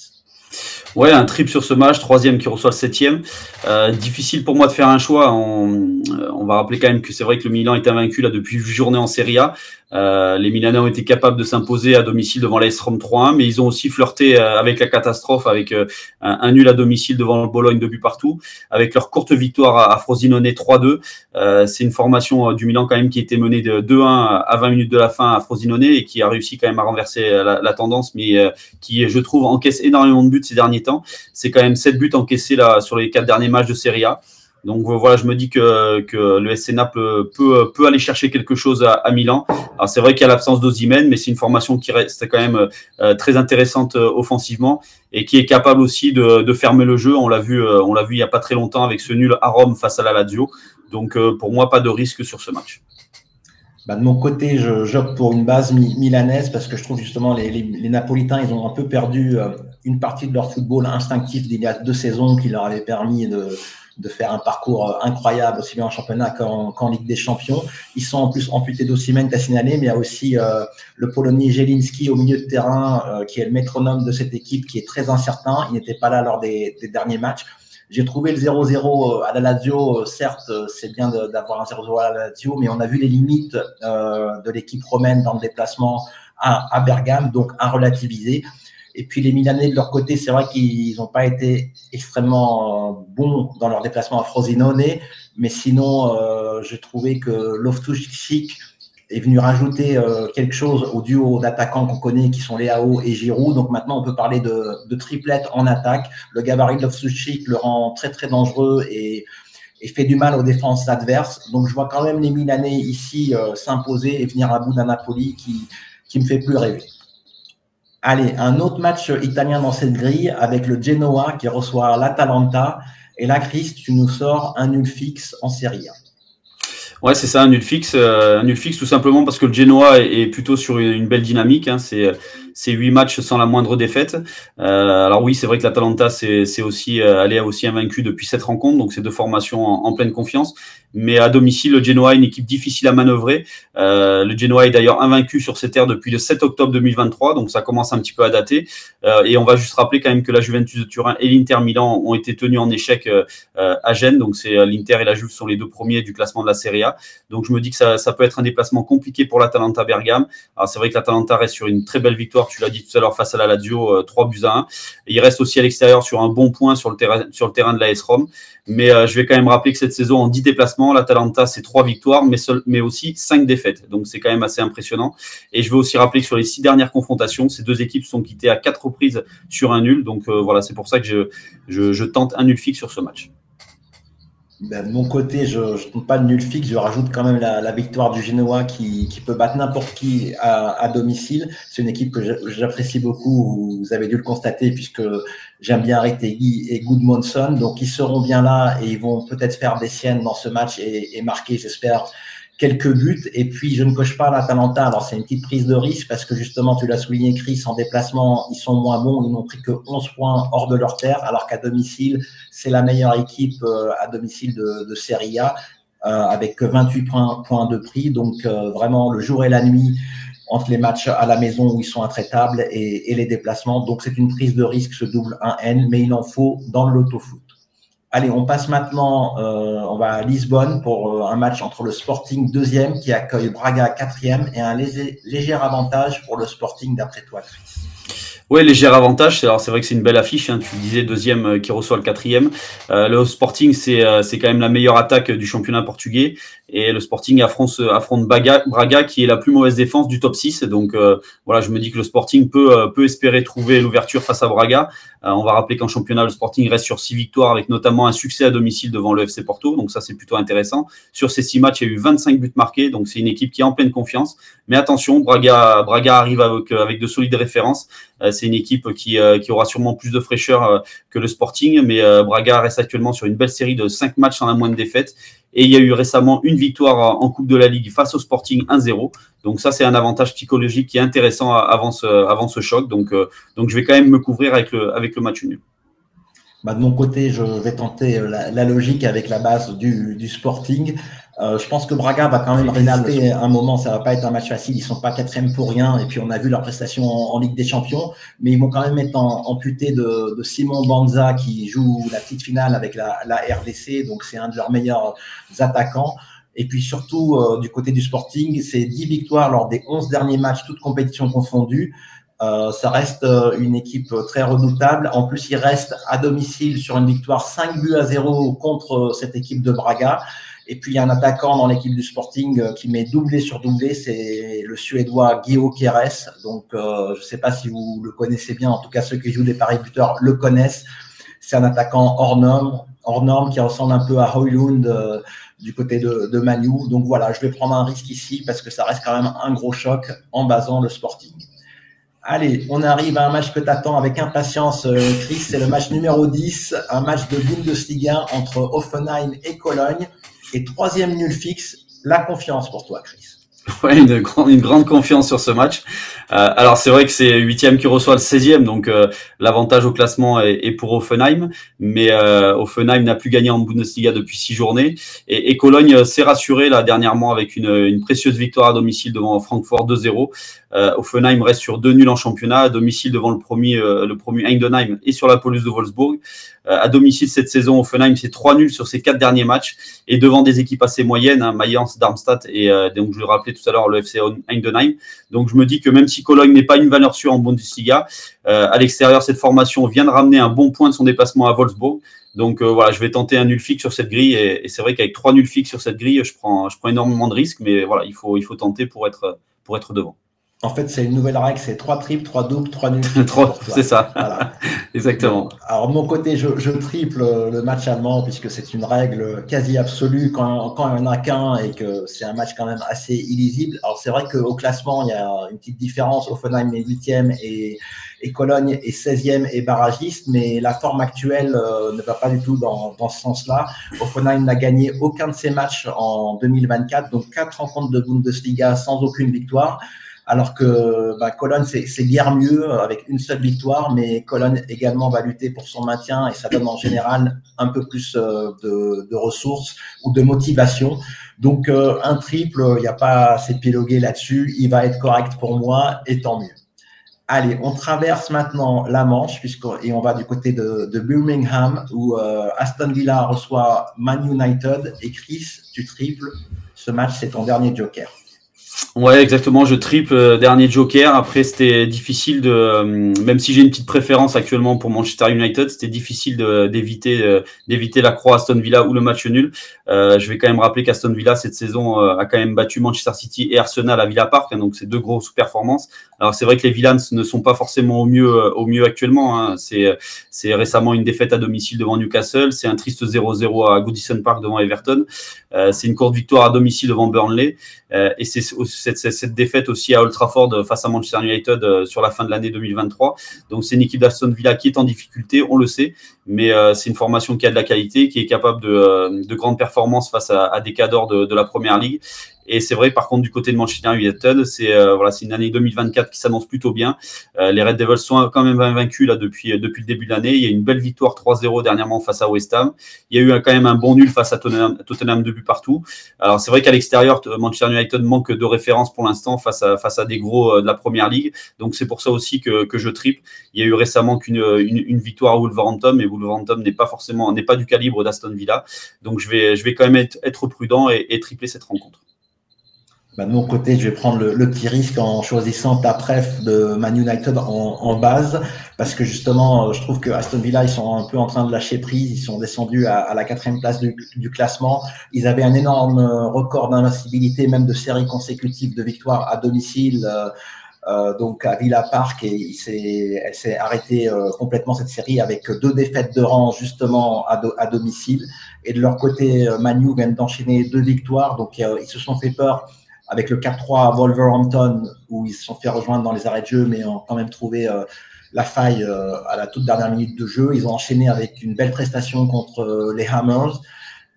Ouais, un trip sur ce match, troisième qui reçoit septième. Euh, difficile pour moi de faire un choix. On, euh, on, va rappeler quand même que c'est vrai que le Milan est invaincu là depuis une journée en Serie A. Euh, les Milanais ont été capables de s'imposer à domicile devant l'AS Rome 3-1, mais ils ont aussi flirté euh, avec la catastrophe, avec euh, un, nul à domicile devant le Bologne de but partout, avec leur courte victoire à, Frosinone 3-2. c'est une formation du Milan quand même qui était menée de 2-1 à 20 minutes de la fin à Frosinone et qui a réussi quand même à renverser la, tendance, mais qui, je trouve, encaisse énormément de buts ces derniers temps. C'est quand même 7 buts encaissés sur les quatre derniers matchs de Serie A. Donc voilà, je me dis que, le SC Naples peut, aller chercher quelque chose à, Milan. Alors c'est vrai qu'il y a l'absence d'Ozimène, mais c'est une formation qui reste quand même euh, très intéressante euh, offensivement et qui est capable aussi de, fermer le jeu. On l'a vu, euh, on l'a vu il y a pas très longtemps avec ce nul à Rome face à la Lazio. Donc pour moi, pas de risque sur ce match.
Bah, de mon côté, je j'opte pour une base milanaise parce que je trouve justement les, les, les, Napolitains, ils ont un peu perdu une partie de leur football instinctif d'il y a deux saisons qui leur avait permis de, de faire un parcours euh, incroyable aussi bien en championnat qu'en Ligue des Champions. Ils sont en plus amputés d'Ossimène, tu signalé, mais il y a aussi euh, le Polonais Jelinski au milieu de terrain, euh, qui est le métronome de cette équipe, qui est très incertain. Il n'était pas là lors des, des derniers matchs. J'ai trouvé le 0-0 à la Lazio. Certes, c'est bien d'avoir un 0-0 à la Lazio, mais on a vu les limites de l'équipe romaine dans le déplacement à, à Bergame, donc à relativiser. Et puis les Milanais de leur côté, c'est vrai qu'ils n'ont pas été extrêmement bons dans leur déplacement à Frosinone, mais sinon, euh, j'ai trouvé que Loftus-Cheek est venu rajouter euh, quelque chose au duo d'attaquants qu'on connaît, qui sont Léao et Giroud. Donc maintenant, on peut parler de, de triplette en attaque. Le gabarit de Loftus-Cheek le rend très très dangereux et, et, fait du mal aux défenses adverses. Donc je vois quand même les Milanais ici euh, s'imposer et venir à bout d'un Napoli qui, qui me fait plus rêver. Allez, un autre match italien dans cette grille avec le Genoa qui reçoit l'Atalanta. Et là, Chris, tu nous sors un nul fixe en Serie A.
Ouais, c'est ça, un nul fixe. Euh, un nul fixe tout simplement parce que le Genoa est, plutôt sur une, belle dynamique. Hein. c'est c'est huit matchs sans la moindre défaite. Euh, alors oui, c'est vrai que l'Atalanta c'est aussi euh, elle est aussi invaincu depuis cette rencontre, donc c'est deux formations en, pleine confiance. Mais à domicile, le Genoa est une équipe difficile à manœuvrer. Euh, le Genoa est d'ailleurs invaincu sur cette terres depuis le 7 octobre 2023, donc ça commence un petit peu à dater. Euh, et on va juste rappeler quand même que la Juventus de Turin et l'Inter Milan ont été tenus en échec euh, à Gênes, donc c'est l'Inter et la Juve sont les deux premiers du classement de la Serie A. Donc je me dis que ça, peut être un déplacement compliqué pour l'Atalanta Bergame. Alors c'est vrai que l'Atalanta reste sur une très belle victoire tu l'as dit tout à l'heure, face à la Lazio, 3 euh, buts à 1. il reste aussi à l'extérieur sur un bon point sur le terrain, sur le terrain de la S-Rom. Mais je vais quand même rappeler que cette saison, en 10 déplacements, l'Atalanta, c'est 3 victoires, mais, mais aussi 5 défaites. Donc c'est quand même assez impressionnant. Et je vais aussi rappeler que sur les 6 dernières confrontations, ces deux équipes sont quittées à 4 reprises sur un nul. Donc euh, voilà, c'est pour ça que je, je, tente un nul fixe sur ce match.
Ben, de mon côté, je ne compte pas de nul fixe. Je rajoute quand même la, victoire du Genoa qui, qui peut battre n'importe qui à domicile. C'est une équipe que j'apprécie beaucoup. Vous avez dû le constater puisque j'aime bien Retegui et Goodmanson. Donc, ils seront bien là et ils vont peut-être faire des siennes dans ce match et, et marquer, j'espère, quelques buts. Et puis, je ne coche pas l'Atalanta. Alors, c'est une petite prise de risque parce que justement, tu l'as souligné, Chris, en déplacement, ils sont moins bons. Ils n'ont pris que 11 points hors de leur terre, alors qu'à domicile, c'est la meilleure équipe euh, à domicile de, de Serie A, euh, avec 28 points, points de prix. Donc, euh, vraiment, le jour et la nuit entre les matchs à la maison où ils sont intraitables et, les déplacements. Donc, c'est une prise de risque, ce double 1N, mais il en faut dans le loto foot. Allez, on passe maintenant, euh, on va à Lisbonne pour euh, un match entre le Sporting deuxième qui accueille Braga quatrième et un léger, avantage pour le Sporting d'après toi, Chris.
Oui, léger avantage. Alors c'est vrai que c'est une belle affiche. Hein. Tu disais deuxième euh, qui reçoit le quatrième. Euh, le Sporting, c'est quand même la meilleure attaque du championnat portugais. Et le Sporting affronte, affronte Braga, qui est la plus mauvaise défense du top 6. Donc voilà, je me dis que le Sporting peut peut espérer trouver l'ouverture face à Braga. on va rappeler qu'en championnat, le Sporting reste sur six victoires avec notamment un succès à domicile devant le FC Porto. Donc ça, c'est plutôt intéressant. Sur ces six matchs, il y a eu 25 buts marqués. Donc c'est une équipe qui est en pleine confiance. Mais attention, Braga, Braga arrive avec, avec de solides références c'est une équipe qui, euh, qui, aura sûrement plus de fraîcheur euh, que le Sporting, mais euh, Braga reste actuellement sur une belle série de 5 matchs sans la moindre défaite. Et il y a eu récemment une victoire en Coupe de la Ligue face au Sporting 1-0. Donc ça, c'est un avantage psychologique qui est intéressant avant ce, avant ce choc. Donc, donc je vais quand même me couvrir avec le, avec le match nul.
Bah, de mon côté, je vais tenter la, logique avec la base du, du Sporting. Euh, je pense que Braga va quand même résister un moment. Ça va pas être un match facile. Ils sont pas quatrième pour rien. Et puis on a vu leur prestation en, Ligue des Champions, mais ils vont quand même être amputés de, de, Simon Banza qui joue la petite finale avec la, la RDC. Donc c'est un de leurs meilleurs attaquants. Et puis surtout euh, du côté du Sporting, c'est 10 victoires lors des 11 derniers matchs, toutes compétitions confondues. Euh, ça reste euh, une équipe très redoutable. En plus, ils restent à domicile sur une victoire 5 buts à 0 contre cette équipe de Braga. Et puis, il y a un attaquant dans l'équipe du Sporting euh, qui met doublé sur doublé, c'est le Suédois Guillaume Keres. Donc, euh, je ne sais pas si vous le connaissez bien, en tout cas ceux qui jouent des paris buteurs le connaissent. C'est un attaquant hors norme, hors norme qui ressemble un peu à Hoylund euh, du côté de, de Manu. Donc voilà, je vais prendre un risque ici parce que ça reste quand même un gros choc en basant le Sporting. Allez, on arrive à un match que tu attends avec impatience, Chris. C'est le match numéro 10, un match de Bundesliga entre Offenheim et Cologne. Et troisième nul fixe, la confiance pour toi, Chris.
Une, une, grande confiance sur ce match. Euh, alors c'est vrai que c'est huitième qui reçoit le 16e, donc euh, l'avantage au classement est, est, pour Offenheim, mais euh, Offenheim n'a plus gagné en Bundesliga depuis six journées. Et, et Cologne s'est rassuré là dernièrement avec une, une, précieuse victoire à domicile devant Francfort 2-0. Euh, Offenheim reste sur deux nuls en championnat, à domicile devant le premier, le premier Heidenheim et sur la pelouse de Wolfsburg. À domicile cette saison, Offenheim c'est trois nuls sur ses quatre derniers matchs et devant des équipes assez moyennes, hein, Mayence, Darmstadt et donc je le rappelais tout à l'heure le FC Heidenheim. Donc je me dis que même si N'est pas une valeur sûre en Bundesliga, à l'extérieur cette formation vient de ramener un bon point de son déplacement à Wolfsburg. Donc voilà, je vais tenter un nul fixe sur cette grille et, et c'est vrai qu'avec trois nuls fixes sur cette grille, je prends, je prends énormément de risques, mais voilà, il faut, il faut tenter pour être, pour être devant.
En fait, c'est une nouvelle règle, c'est trois triples, trois doubles, trois nuls. [LAUGHS]
c'est ça. Voilà. [LAUGHS] Exactement.
Alors, de mon côté, je, je, triple le match allemand puisque c'est une règle quasi absolue quand, quand il n'y en a qu'un et que c'est un match quand même assez illisible. Alors, c'est vrai qu'au classement, il y a une petite différence. Offenheim est 8e et, et Cologne est 16e et barragiste, mais la forme actuelle euh, ne va pas du tout dans, dans ce sens-là. Offenheim n'a gagné aucun de ses matchs en 2024, donc quatre rencontres de Bundesliga sans aucune victoire alors que bah, c'est guère mieux avec une seule victoire, mais Cologne également va lutter pour son maintien et ça donne en général un peu plus euh, de, de, ressources ou de motivation. Donc euh, un triple, il n'y a pas à s'épiloguer là-dessus, il va être correct pour moi et tant mieux. Allez, on traverse maintenant la Manche et on va du côté de, de Birmingham où euh, Aston Villa reçoit Man United et Chris, tu triples. Ce match, c'est ton dernier joker.
Ouais, exactement. Je triple euh, dernier Joker. Après, c'était difficile de, euh, même si j'ai une petite préférence actuellement pour Manchester United, c'était difficile d'éviter euh, d'éviter la croix Aston Villa ou le match nul. Je vais quand même rappeler qu'Aston Villa cette saison a quand même battu Manchester City et Arsenal à Villa Park, hein, donc c'est deux grosses performances. Alors c'est vrai que les Villans ne sont pas forcément au mieux au mieux actuellement. Hein. C'est récemment une défaite à domicile devant Newcastle, c'est un triste 0-0 à Goodison Park devant Everton. c'est une courte victoire à domicile devant Burnley et c'est cette, cette, défaite aussi à Old Trafford face à Manchester United euh, sur la fin de l'année 2023. Donc c'est une équipe d'Aston Villa qui est en difficulté, on le sait, mais euh, c'est une formation qui a de la qualité, qui est capable de, euh, de grandes performances face à, des cadors de, la Première Ligue. Et c'est vrai, par contre, du côté de Manchester United, c'est voilà, c'est une année 2024 qui s'annonce plutôt bien. les Red Devils sont quand même vaincus là depuis depuis le début de l'année. Il y a une belle victoire 3-0 dernièrement face à West Ham. Il y a eu quand même un bon nul face à Tottenham, Tottenham de but partout. Alors c'est vrai qu'à l'extérieur, Manchester United manque de référence pour l'instant face à face à des gros de la première ligue. Donc c'est pour ça aussi que, que je triple. Il y a eu récemment qu'une une, une, victoire à Wolverhampton, mais Wolverhampton n'est pas forcément n'est pas du calibre d'Aston Villa. Donc je vais je vais quand même être, prudent et, et tripler cette rencontre.
Bah, de mon côté, je vais prendre le, petit risque en choisissant ta préf de Man United en, base, parce que justement, je trouve que Aston Villa, ils sont un peu en train de lâcher prise. Ils sont descendus à, la quatrième place du, classement. Ils avaient un énorme record d'invincibilité, même de séries consécutives de victoires à domicile. Euh, euh, donc à Villa Park et il s'est, elle s'est arrêtée euh, complètement cette série avec deux défaites de rang justement à, à domicile. Et de leur côté, Manu vient d'enchaîner deux victoires, donc ils se sont fait peur avec le 4-3 à Wolverhampton, où ils se sont fait rejoindre dans les arrêts de jeu, mais ont quand même trouvé euh, la faille euh, à la toute dernière minute de jeu. Ils ont enchaîné avec une belle prestation contre euh, les Hammers.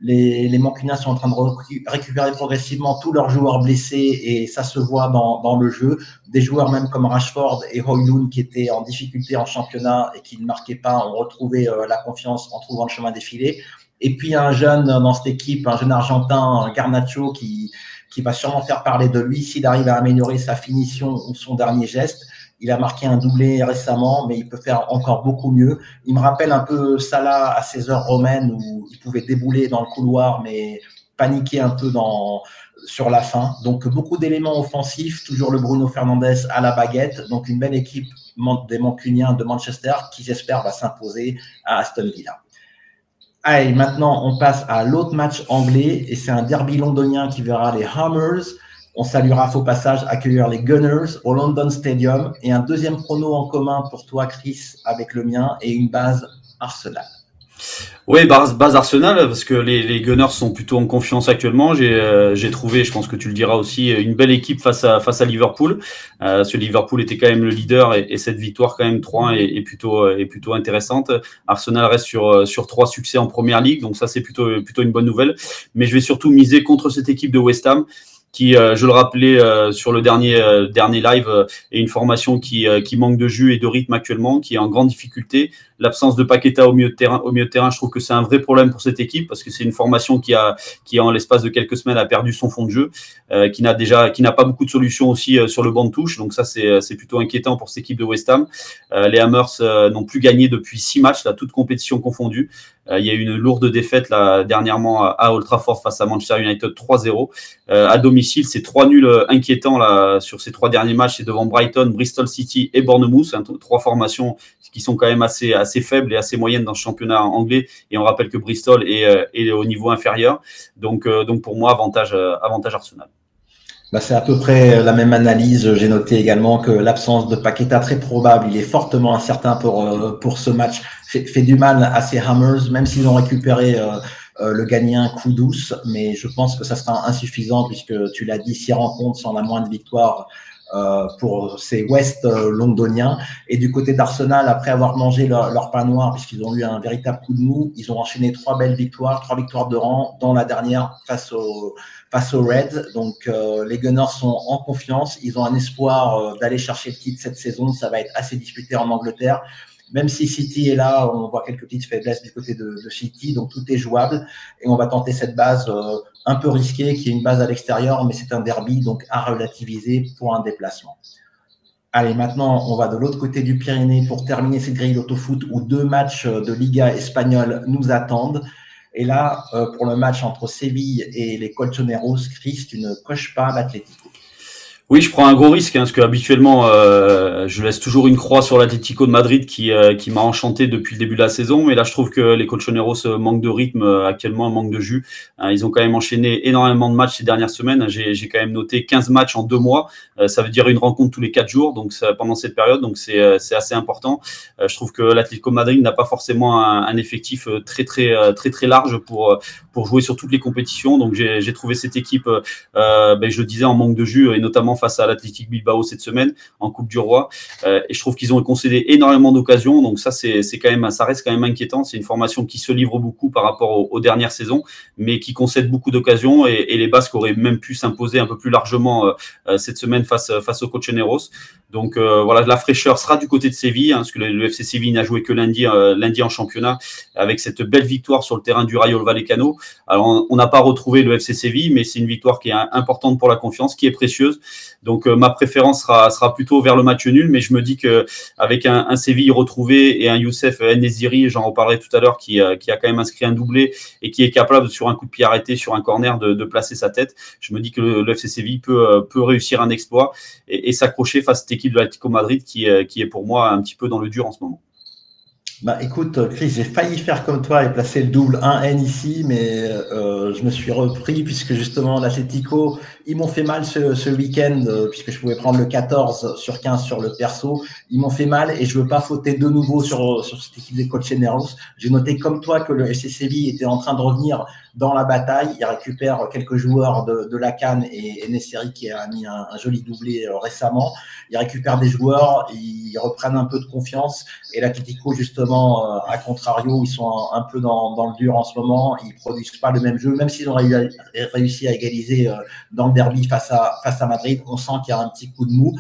Les, les sont en train de récupérer progressivement tous leurs joueurs blessés et ça se voit dans, dans le jeu. Des joueurs même comme Rashford et Hoylund qui étaient en difficulté en championnat et qui ne marquaient pas ont retrouvé la confiance en trouvant le chemin défilé. Et puis un jeune dans cette équipe, un jeune Argentin, Garnacho, qui, qui va sûrement faire parler de lui s'il arrive à améliorer sa finition ou son dernier geste. Il a marqué un doublé récemment, mais il peut faire encore beaucoup mieux. Il me rappelle un peu Salah à ses heures romaines où il pouvait débouler dans le couloir, mais paniquer un peu dans, sur la fin. Donc beaucoup d'éléments offensifs, toujours le Bruno Fernandez à la baguette. Donc une belle équipe des Mancuniens de Manchester qui j'espère va s'imposer à Aston Villa. Allez, maintenant, on passe à l'autre match anglais et c'est un derby londonien qui verra les Hammers. On saluera au passage accueillir les Gunners au London Stadium et un deuxième chrono en commun pour toi, Chris, avec le mien et une base Arsenal.
Oui, base, base Arsenal, parce que les, les, Gunners sont plutôt en confiance actuellement. J'ai euh, trouvé, je pense que tu le diras aussi, une belle équipe face à, face à Liverpool. Euh, ce Liverpool était quand même le leader et, et cette victoire quand même 3 est, est, plutôt, est plutôt intéressante. Arsenal reste sur, sur trois succès en première ligue, donc ça c'est plutôt, plutôt une bonne nouvelle. Mais je vais surtout miser contre cette équipe de West Ham qui, euh, je le rappelais euh, sur le dernier euh, dernier live, est une formation qui, qui manque de jus et de rythme actuellement, qui est en grande difficulté. L'absence de Paqueta au milieu de terrain, au milieu de terrain, je trouve que c'est un vrai problème pour cette équipe parce que c'est une formation qui a qui en l'espace de quelques semaines a perdu son fond de jeu, qui n'a déjà qui n'a pas beaucoup de solutions aussi sur le banc de touche. Donc ça c'est c'est plutôt inquiétant pour cette équipe de West Ham. les Hammers n'ont plus gagné depuis six matchs, là, toutes compétitions confondues. Il y a eu une lourde défaite là dernièrement à Old face à Manchester United 3-0 à domicile c'est trois nuls euh, inquiétants là, sur ces trois derniers matchs. C'est devant Brighton, Bristol City et Bournemouth. Trois formations qui sont quand même assez, assez faibles et assez moyennes dans ce championnat anglais. Et on rappelle que Bristol est, euh, est au niveau inférieur. Donc, euh, donc pour moi, avantage, avantage Arsenal.
Bah, c'est à peu près la même analyse. J'ai noté également que l'absence de Paqueta très probable, il est fortement incertain pour, pour ce match, fait, du mal à ces Hammers, même s'ils ont récupéré euh, le gagner un coup douce, mais je pense que ça sera insuffisant puisque tu l'as dit, six rencontres sans la moindre victoire euh, pour ces West euh, londoniens. Et du côté d'Arsenal, après avoir mangé leur, pain noir, puisqu'ils ont eu un véritable coup de mou, ils ont enchaîné trois belles victoires, trois victoires de rang, dont la dernière face aux face aux Reds. Donc les Gunners sont en confiance, ils ont un espoir d'aller chercher le titre cette saison. Ça va être assez disputé en Angleterre même si City est là, on voit quelques petites faiblesses du côté de, City, donc tout est jouable. Et on va tenter cette base euh, un peu risquée, qui est une base à l'extérieur, mais c'est un derby, donc à relativiser pour un déplacement. Allez, maintenant, on va de l'autre côté du Pyrénées pour terminer cette grille d'autofoot où deux matchs de Liga espagnole nous attendent. Et là, euh, pour le match entre Séville et les Colchoneros, Chris, tu ne coches pas l'Atlético.
Oui, je prends un gros risque, hein, parce que habituellement, euh, je laisse toujours une croix sur l'Atlético de Madrid qui, euh, qui m'a enchanté depuis le début de la saison. Mais là, je trouve que les Colchoneros euh, manquent de rythme actuellement, manquent de jus. Hein, ils ont quand même enchaîné énormément de matchs ces dernières semaines. J'ai quand même noté 15 matchs en deux mois. ça veut dire une rencontre tous les quatre jours, donc ça, pendant cette période. Donc c'est assez important. je trouve que l'Atlético Madrid n'a pas forcément un, un, effectif très très très très large pour pour jouer sur toutes les compétitions. Donc j'ai trouvé cette équipe, ben, je le disais, en manque de jus et notamment face à l'Athletic Bilbao cette semaine en Coupe du Roi. et je trouve qu'ils ont concédé énormément d'occasions. Donc ça, c'est quand même, ça reste quand même inquiétant. C'est une formation qui se livre beaucoup par rapport aux, dernières saisons, mais qui concède beaucoup d'occasions. Et, les Basques auraient même pu s'imposer un peu plus largement cette semaine face, face au coach Neros. Donc voilà, la fraîcheur sera du côté de Séville, hein, parce que le, FC Séville n'a joué que lundi, lundi en championnat, avec cette belle victoire sur le terrain du Rayo Vallecano. Alors on n'a pas retrouvé le FC Séville, mais c'est une victoire qui est importante pour la confiance, qui est précieuse. Donc euh, ma préférence sera, plutôt vers le match nul, mais je me dis que avec un, un Séville retrouvé et un Youssef Nesiri, j'en reparlerai tout à l'heure, qui, euh, qui, a quand même inscrit un doublé et qui est capable sur un coup de pied arrêté sur un corner de, placer sa tête, je me dis que le, FC Séville peut, euh, peut réussir un exploit et, s'accrocher face à cette équipe de l'Atlético Madrid qui est pour moi un petit peu dans le dur en ce moment.
Bah écoute, Chris, j'ai failli faire comme toi et placer le double 1N ici, mais euh, je me suis repris puisque justement l'Atletico, ils m'ont fait mal ce, ce week-end euh, puisque je pouvais prendre le 14 sur 15 sur le perso. Ils m'ont fait mal et je veux pas fauter de nouveau sur, sur cette équipe des coachs Generals. J'ai noté comme toi que le FC était en train de revenir dans la bataille. Il récupère quelques joueurs de, de la Cannes et, et Nesseri qui a mis un, un joli doublé euh, récemment. Il récupère des joueurs, ils reprennent un peu de confiance et l'Atletico justement euh, à contrario, ils sont un, peu dans, le dur en ce moment. Ils produisent pas le même jeu, même s'ils ont réussi à égaliser euh, dans le derby face à, face à Madrid. On sent qu'il y a un petit coup de mou.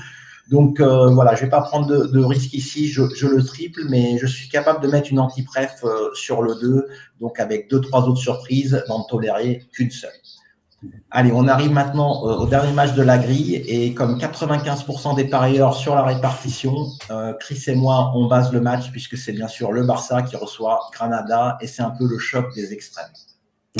Donc euh, voilà, je vais pas prendre de, risque ici, je, le triple, mais je suis capable de mettre une anti-pref sur le 2, donc avec deux, trois autres surprises, n'en tolérer qu'une seule. Allez, on arrive maintenant euh, au dernier match de la grille et comme 95% des parieurs sur la répartition, euh, Chris et moi, on base le match puisque c'est bien sûr le Barça qui reçoit Granada et c'est un peu le choc des extrêmes.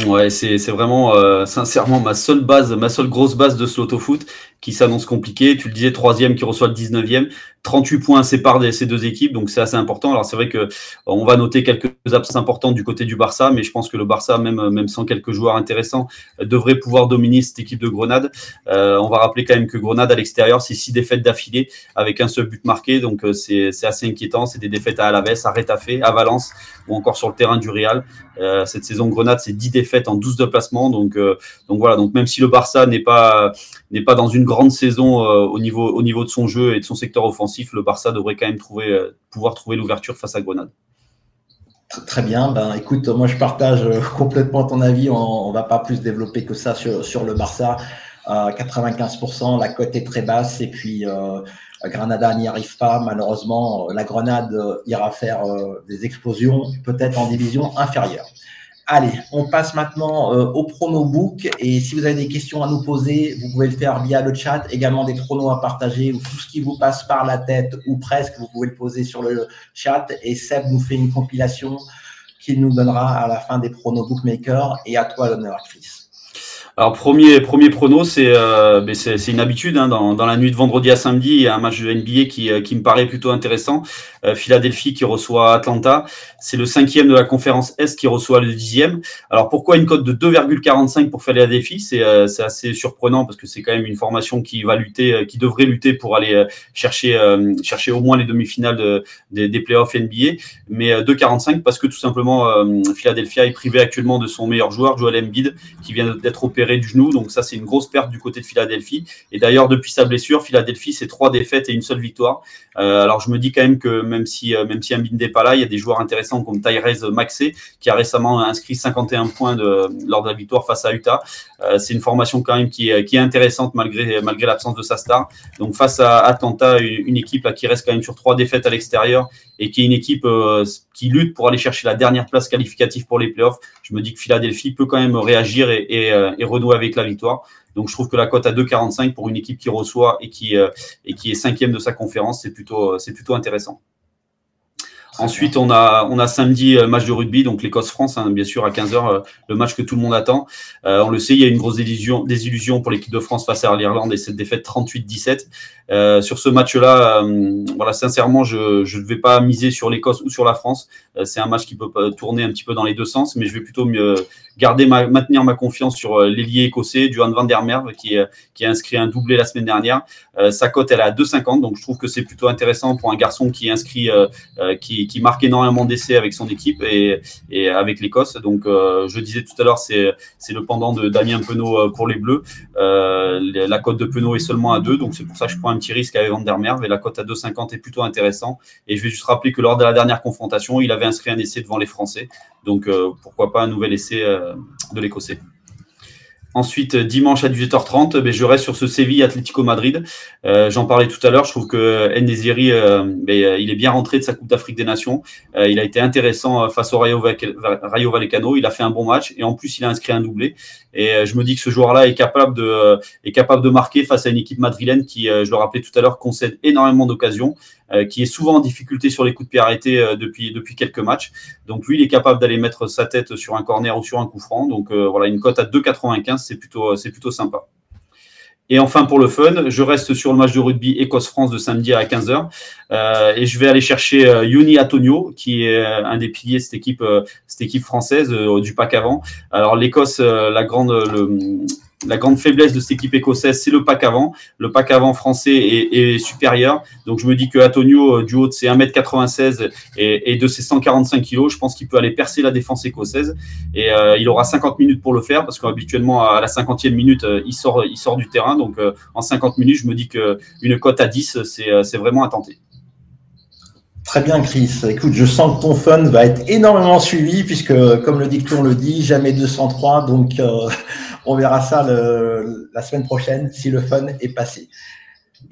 Ouais, c'est vraiment euh, sincèrement ma seule base, ma seule grosse base de ce foot qui s'annonce compliqué. Tu le disais, troisième qui reçoit le 19e. 38 points séparent ces deux équipes, donc c'est assez important. Alors c'est vrai que euh, on va noter quelques absences importantes du côté du Barça, mais je pense que le Barça, même, même sans quelques joueurs intéressants, euh, devrait pouvoir dominer cette équipe de Grenade. Euh, on va rappeler quand même que Grenade à l'extérieur, c'est six défaites d'affilée avec un seul but marqué, donc euh, c'est assez inquiétant. C'est des défaites à Alaves, à Retafe, à Valence ou encore sur le terrain du Real. Euh, cette saison Grenade, c'est 10 défaites en 12 déplacements, donc donc voilà. Donc même si le Barça n'est pas n'est pas dans une grande saison au niveau au niveau de son jeu et de son secteur offensif le Barça devrait quand même trouver, euh, pouvoir trouver l'ouverture face à Grenade.
Très bien. Ben, écoute, moi je partage euh, [LAUGHS] complètement ton avis. On, ne va pas plus développer que ça sur, le Barça. 95%, la cote est très basse et puis euh, Granada n'y arrive pas. Malheureusement, la Grenade ira faire des explosions, peut-être en division inférieure. Allez, on passe maintenant euh, au prono book. Et si vous avez des questions à nous poser, vous pouvez le faire via le chat. Également des pronos à partager ou tout ce qui vous passe par la tête ou presque, vous pouvez le poser sur le chat. Et Seb nous fait une compilation qu'il nous donnera à la fin des pronos bookmakers. Et à toi l'honneur, Chris.
Alors premier premier prono, c'est euh, ben, une habitude hein, dans, dans, la nuit de vendredi à samedi, il y a un match de NBA qui, euh, qui me paraît plutôt intéressant. Euh, Philadelphie qui reçoit Atlanta, c'est le cinquième de la conférence Est qui reçoit le dixième. Alors pourquoi une cote de 2,45 pour Philadelphie? C'est euh, assez surprenant parce que c'est quand même une formation qui va lutter, qui devrait lutter pour aller chercher chercher au moins les demi-finales des, des playoffs NBA. Mais 2,45 parce que tout simplement Philadelphia est privé actuellement de son meilleur joueur Joel Embiid qui vient d'être opéré du genou. Donc ça, c'est une grosse perte du côté de Philadelphie. Et d'ailleurs, depuis sa blessure, Philadelphie, c'est trois défaites et une seule victoire. Euh, alors je me dis quand même que même si euh, même si Ambin n'est pas là, il y a des joueurs intéressants comme Tyrese Maxey qui a récemment inscrit 51 points de, lors de la victoire face à Utah. Euh, c'est une formation quand même qui est, qui est intéressante malgré malgré l'absence de sa star. Donc face à Atlanta, une, équipe qui reste quand même sur trois défaites à l'extérieur et qui est une équipe qui lutte pour aller chercher la dernière place qualificative pour les playoffs. Je me dis que Philadelphie peut quand même réagir euh, et renouer avec la victoire. Donc je trouve que la cote à 2,45 pour une équipe qui reçoit et qui, euh, et qui est cinquième de sa conférence, c'est plutôt, c'est plutôt intéressant. Ensuite, on a, on a samedi euh, match de rugby, donc l'Écosse-France, hein, bien sûr, à 15h, euh, le match que tout le monde attend. Euh, on le sait, il y a une grosse désillusion, désillusion pour l'équipe de France face à l'Irlande et cette défaite 38-17. Euh, sur ce match-là, voilà, sincèrement, je ne vais pas miser sur l'Écosse ou sur la France. c'est un match qui peut tourner un petit peu dans les deux sens, mais je vais plutôt mieux garder ma, maintenir ma confiance sur l'ailier écossais, Duan van der Merwe, qui, qui a inscrit un doublé la semaine dernière. sa cote, elle est à 2,50, donc je trouve que c'est plutôt intéressant pour un garçon qui inscrit, qui, qui, marque énormément d'essais avec son équipe et, et avec l'Écosse. Donc, je disais tout à l'heure, c'est le pendant de Damien Penaud pour les Bleus. la cote de Penaud est seulement à 2, donc c'est pour ça que je prends un petit risque avec Van der Merwe et la cote à 2,50 est plutôt intéressant. Et je vais juste rappeler que lors de la dernière confrontation, il avait inscrit un essai devant les Français. Donc euh, pourquoi pas un nouvel essai euh, de l'Écossais. Ensuite, dimanche à 18h30, ben, je reste sur ce Séville Atlético Madrid. Euh, j'en parlais tout à l'heure. Je trouve que Ndesiri, ben, il est bien rentré de sa Coupe d'Afrique des Nations. il a été intéressant face au Rayo, Rayo, Vallecano. Il a fait un bon match et en plus, il a inscrit un doublé. Et je me dis que ce joueur-là est capable de est capable de marquer face à une équipe madrilène qui, je le rappelais tout à l'heure, concède énormément d'occasions. Euh, qui est souvent en difficulté sur les coups de pied arrêtés euh, depuis, depuis quelques matchs. Donc lui, il est capable d'aller mettre sa tête sur un corner ou sur un coup franc. Donc euh, voilà, une cote à 2,95, c'est plutôt, plutôt sympa. Et enfin, pour le fun, je reste sur le match de rugby Écosse-France de samedi à 15h. et je vais aller chercher Yoni Antonio, qui est un des piliers de cette équipe, cette équipe française du pack avant. Alors, l'Écosse, la grande, le, la grande faiblesse de cette équipe écossaise, c'est le pack avant. Le pack avant français est, supérieur. Donc je me dis que Antonio, euh, du haut de ses 1m96 et, de ses 145 kg, je pense qu'il peut aller percer la défense écossaise. Et euh, il aura 50 minutes pour le faire parce qu'habituellement, à la 50e minute, euh, il, sort, il sort du terrain. Donc en 50 minutes, je me dis qu'une cote à 10, c'est vraiment à tenter.
Très bien, Chris. Écoute, je sens que ton fun va être énormément suivi puisque, comme le dicton le dit, jamais 203. Donc, [LAUGHS] on verra ça la semaine prochaine si le fun est passé.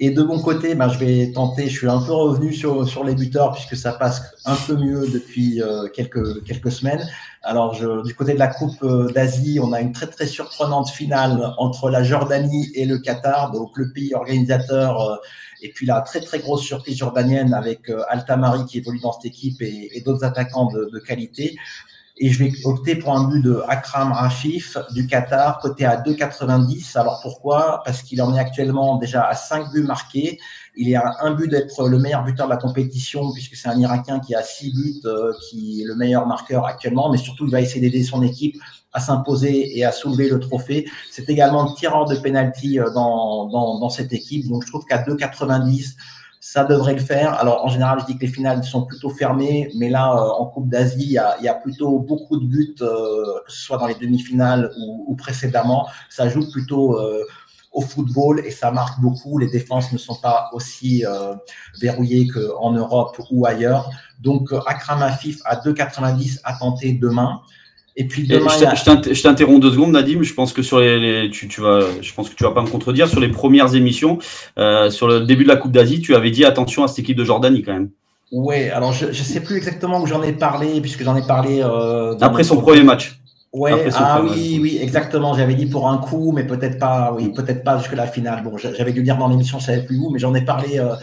Et de mon côté, ben, je vais tenter, je suis un peu revenu sur, sur les buteurs puisque ça passe un peu mieux depuis euh, quelques, quelques semaines. Alors, du côté de la Coupe euh, d'Asie, on a une très très surprenante finale entre la Jordanie et le Qatar, donc le pays organisateur, euh, et puis la très très grosse surprise jordanienne avec Altamari qui évolue dans cette équipe et, d'autres attaquants de, de qualité et je vais opter pour un but de Akram Rafif du Qatar, côté à 2,90. Alors pourquoi? Parce qu'il en est actuellement déjà à 5 buts marqués. Il est à un but d'être le meilleur buteur de la compétition, puisque c'est un Irakien qui a 6 buts, euh, qui est le meilleur marqueur actuellement, mais surtout il va essayer d'aider son équipe à s'imposer et à soulever le trophée. C'est également le tireur de pénalty euh, dans, dans, cette équipe. Donc je trouve qu'à 2,90, ça devrait le faire. Alors, en général, je dis que les finales sont plutôt fermées, mais là, euh, en Coupe d'Asie, il, y a, plutôt beaucoup de buts, euh, que ce soit dans les demi-finales ou, précédemment. Ça joue plutôt au football et ça marque beaucoup. Les défenses ne sont pas aussi verrouillées qu'en Europe ou ailleurs. Donc, Akram Afif à 2,90 à tenter demain.
Et puis demain, je t'interromps deux secondes, Nadim. Je pense que sur les, tu, tu, vas, je pense que tu vas pas me contredire sur les premières émissions, euh, sur le début de la Coupe d'Asie, tu avais dit attention à cette équipe de Jordanie quand même.
Oui, alors je ne sais plus exactement où j'en ai parlé, puisque j'en ai parlé.
Euh, Après son premier match.
Ouais, ah oui, oui, exactement. J'avais dit pour un coup, mais peut-être pas, oui, peut-être pas jusque la finale. Bon, j'avais dû dire dans l'émission, je savais plus où, mais j'en ai parlé euh,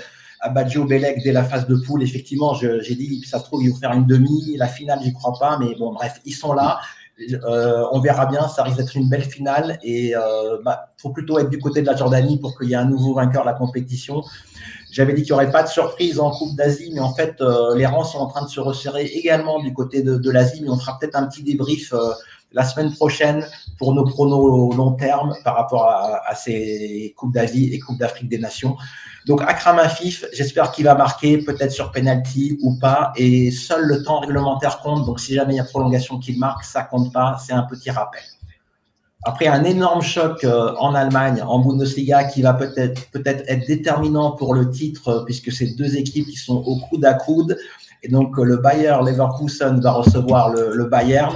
Baggio Belek dès la phase de poule. Effectivement, j'ai dit, ça se trouve, ils vont faire une demi. La finale, j'y crois pas. Mais bon, bref, ils sont là. Euh, on verra bien. Ça risque d'être une belle finale. Et il euh, bah, faut plutôt être du côté de la Jordanie pour qu'il y ait un nouveau vainqueur de la compétition. J'avais dit qu'il n'y aurait pas de surprise en Coupe d'Asie, mais en fait, euh, les rangs sont en train de se resserrer également du côté de, l'Asie. Mais on fera peut-être un petit débrief la semaine prochaine pour nos pronos long terme par rapport à, ces Coupes d'Asie et Coupes d'Afrique des Nations. Donc Akram Afif, j'espère qu'il va marquer, peut-être sur penalty ou pas. Et seul le temps réglementaire compte. Donc si jamais il y a prolongation qu'il marque, ça compte pas. C'est un petit rappel. Après un énorme choc euh, en Allemagne, en Bundesliga, qui va peut-être peut-être être déterminant pour le titre, euh, puisque c'est deux équipes qui sont au coude à coude. Et donc le Bayer Leverkusen va recevoir le, Bayern.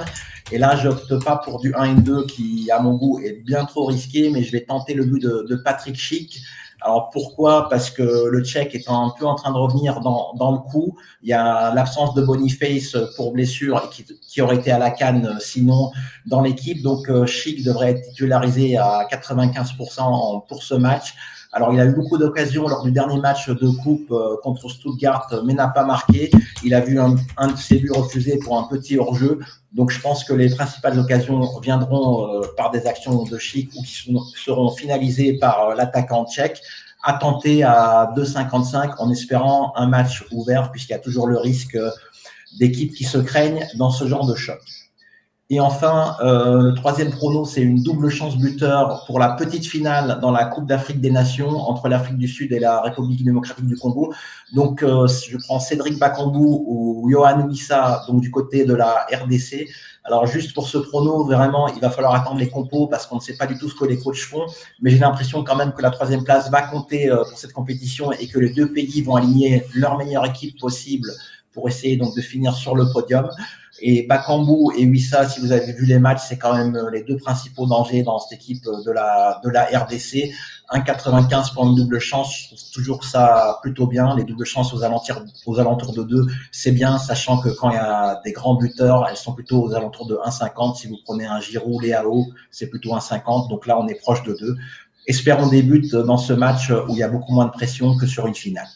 Et là, je n'opte pas pour du 1 et 2 qui, à mon goût, est bien trop risqué, mais je vais tenter le but de, Patrick Schick alors pourquoi? Parce que le Tchèque est un peu en train de revenir dans, dans le coup. Il y a l'absence de Boniface pour blessure qui, qui, aurait été à la canne sinon dans l'équipe. Donc euh, Chic devrait être titularisé à 95% pour ce match. Alors, il a eu beaucoup d'occasions lors du dernier match de coupe euh, contre Stuttgart, mais n'a pas marqué. Il a vu un, un de ses buts refusés pour un petit hors-jeu. Donc, je pense que les principales occasions viendront euh, par des actions de chic ou qui seront finalisées par euh, l'attaquant tchèque à tenter à 2,55 en espérant un match ouvert puisqu'il y a toujours le risque d'équipes qui se craignent dans ce genre de choc. Et enfin, euh, le troisième prono, c'est une double chance buteur pour la petite finale dans la Coupe d'Afrique des Nations entre l'Afrique du Sud et la République démocratique du Congo. Donc, euh, je prends Cédric Bakambu ou Johan Wissa, donc du côté de la RDC. Alors, juste pour ce prono, vraiment, il va falloir attendre les compos parce qu'on ne sait pas du tout ce que les coachs font. Mais j'ai l'impression quand même que la troisième place va compter euh, pour cette compétition et que les deux pays vont aligner leur meilleure équipe possible pour essayer donc de finir sur le podium. Et Bakambu et Wissa, si vous avez vu les matchs, c'est quand même euh, les deux principaux dangers dans cette équipe euh, de la, de la RDC. 1,95 pour une double chance, je toujours ça plutôt bien. Les doubles chances aux alentours, de 2, c'est bien, sachant que quand il y a des grands buteurs, elles sont plutôt aux alentours de 1,50. Si vous prenez un Giroud, Léao, c'est plutôt 1,50. Donc là, on est proche de 2. Espérons des buts dans ce match où il y a beaucoup moins de pression que sur une finale.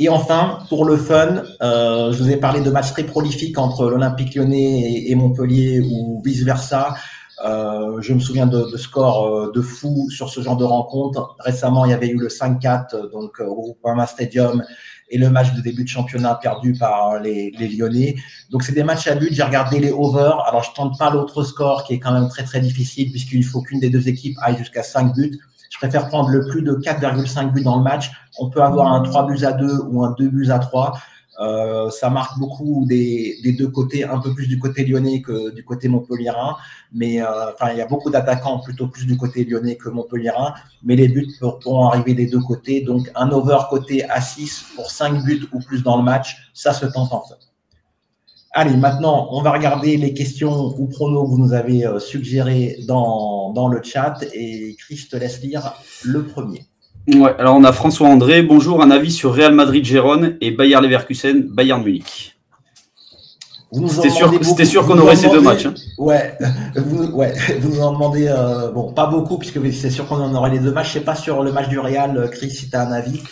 Et enfin, pour le fun, euh, je vous ai parlé de matchs très prolifiques entre l'Olympique lyonnais et, Montpellier ou vice-versa. Euh, je me souviens de, de scores euh, de fou sur ce genre de rencontre. Récemment, il y avait eu le 5-4 donc au Groupama Stadium et le match de début de championnat perdu par les, Lyonnais. Donc c'est des matchs à but. J'ai regardé les over. Alors je tente pas l'autre score qui est quand même très très difficile puisqu'il faut qu'une des deux équipes aille jusqu'à 5 buts. Je préfère prendre le plus de 4,5 buts dans le match. On peut avoir un 3 buts à 2 ou un 2 buts à 3. Euh, ça marque beaucoup des, deux côtés, un peu plus du côté lyonnais que du côté montpellierin. Mais euh, enfin, il y a beaucoup d'attaquants plutôt plus du côté lyonnais que montpellierin. Mais les buts pourront arriver des deux côtés. Donc un over côté à 6 pour 5 buts ou plus dans le match, ça se tente en fait. Allez, maintenant, on va regarder les questions ou pronos que vous nous avez euh, suggérés dans, dans le chat. Et Chris, te laisse lire le premier.
Ouais, alors on a François André. Bonjour, un avis sur Real Madrid-Gérone et Bayer Leverkusen, Bayern Munich. C'était sûr, c'était sûr qu'on aurait ces deux matchs. Hein.
Ouais, [LAUGHS] vous, ouais, [LAUGHS] vous nous en demandez, euh, bon, pas beaucoup, puisque c'est sûr qu'on en aurait les deux matchs. Je sais pas sur le match du Real, Chris, si tu as un avis.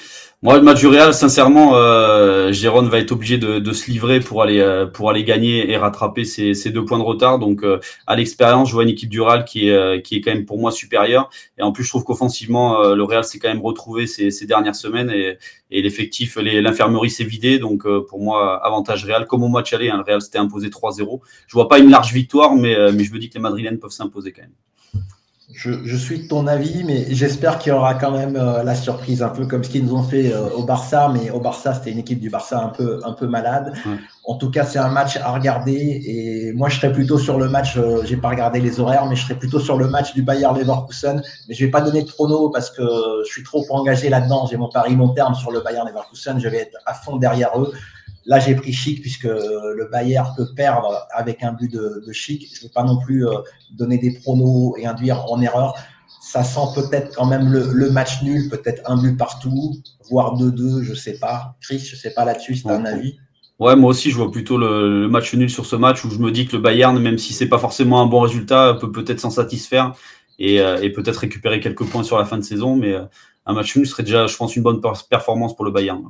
Moi, le match du Real, sincèrement, euh, Jérôme va être obligé de, de, se livrer pour aller euh, pour aller gagner et rattraper ces, ces deux points de retard. Donc, euh, à l'expérience, je vois une équipe du Real qui est euh, qui est quand même pour moi supérieure. Et en plus, je trouve qu'offensivement, le Real s'est quand même retrouvé ces, ces dernières semaines et, et l'effectif, l'infirmerie s'est vidé. Donc, pour moi, avantage Real. Comme au match aller, hein, le Real s'était imposé 3-0. Je vois pas une large victoire, mais mais je me dis que les Madrilènes peuvent s'imposer quand même
je, suis de ton avis, mais j'espère qu'il y aura quand même euh, la surprise, un peu comme ce qu'ils nous ont fait euh, au Barça. Mais au Barça, c'était une équipe du Barça un peu, un peu malade. En tout cas, c'est un match à regarder. Et moi, je serais plutôt sur le match. Euh, j'ai pas regardé les horaires, mais je serais plutôt sur le match du Bayer Leverkusen. Mais je vais pas donner de prono parce que je suis trop engagé là-dedans. J'ai mon pari long terme sur le Bayer Leverkusen. Je vais être à fond derrière eux. Là, j'ai pris Chic puisque le Bayer peut perdre avec un but de, Chic. Je ne veux pas non plus euh, donner des pronos et induire en erreur. Ça sent peut-être quand même le, match nul, peut-être un but partout, voire 2-2, je ne sais pas. Chris, je ne sais pas là-dessus, c'est un avis.
Ouais, moi aussi, je vois plutôt le, match nul sur ce match où je me dis que le Bayern, même si c'est pas forcément un bon résultat, peut peut-être s'en satisfaire et, euh, peut-être récupérer quelques points sur la fin de saison. Mais euh, un match nul serait déjà, je pense, une bonne performance pour le Bayern.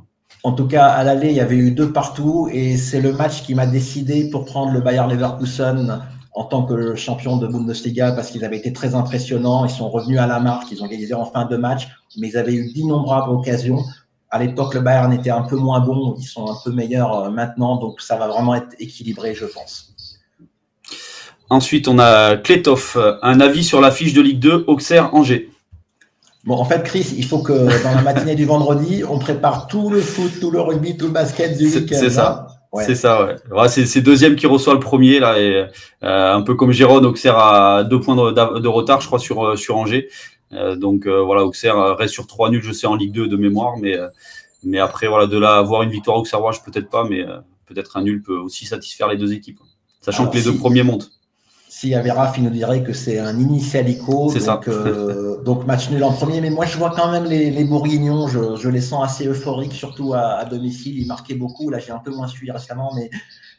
En tout cas, à l'aller, il y avait eu deux partout et c'est le match qui m'a décidé pour prendre le Bayer Leverkusen en tant que champion de Bundesliga parce qu'ils avaient été très impressionnants. Ils sont revenus à la marque, ils ont gagné en fin de match, mais ils avaient eu d'innombrables occasions. À l'époque, le Bayern était un peu moins bon, ils sont un peu meilleurs euh, maintenant, donc ça va vraiment être équilibré, je pense.
Ensuite, on a Kletov, un avis sur la fiche de Ligue 2, Auxerre-Angers.
Bon, en fait, Chris, il faut que dans la matinée du vendredi, on prépare tout le foot, tout le rugby, tout le basket du week-end.
C'est ça. C'est ça, ouais. c'est deuxième qui reçoit le premier, là, et euh, un peu comme Jérôme, Auxerre a deux points de, retard, je crois, sur, euh, sur Angers. Euh, donc voilà, Auxerre reste sur trois nuls, je sais, en Ligue 2 de mémoire, mais, mais après, voilà, de là avoir une victoire auxerroise, peut-être pas, mais peut-être un nul peut aussi satisfaire les deux équipes, sachant que les deux premiers montent.
Avait Raph, il nous dirait que c'est un initialico. C'est ça. Euh, [LAUGHS] donc match nul en premier. Mais moi, je vois quand même les, Bourguignons. Je, les sens assez euphoriques, surtout à, domicile. Ils marquaient beaucoup. Là, j'ai un peu moins suivi récemment, mais,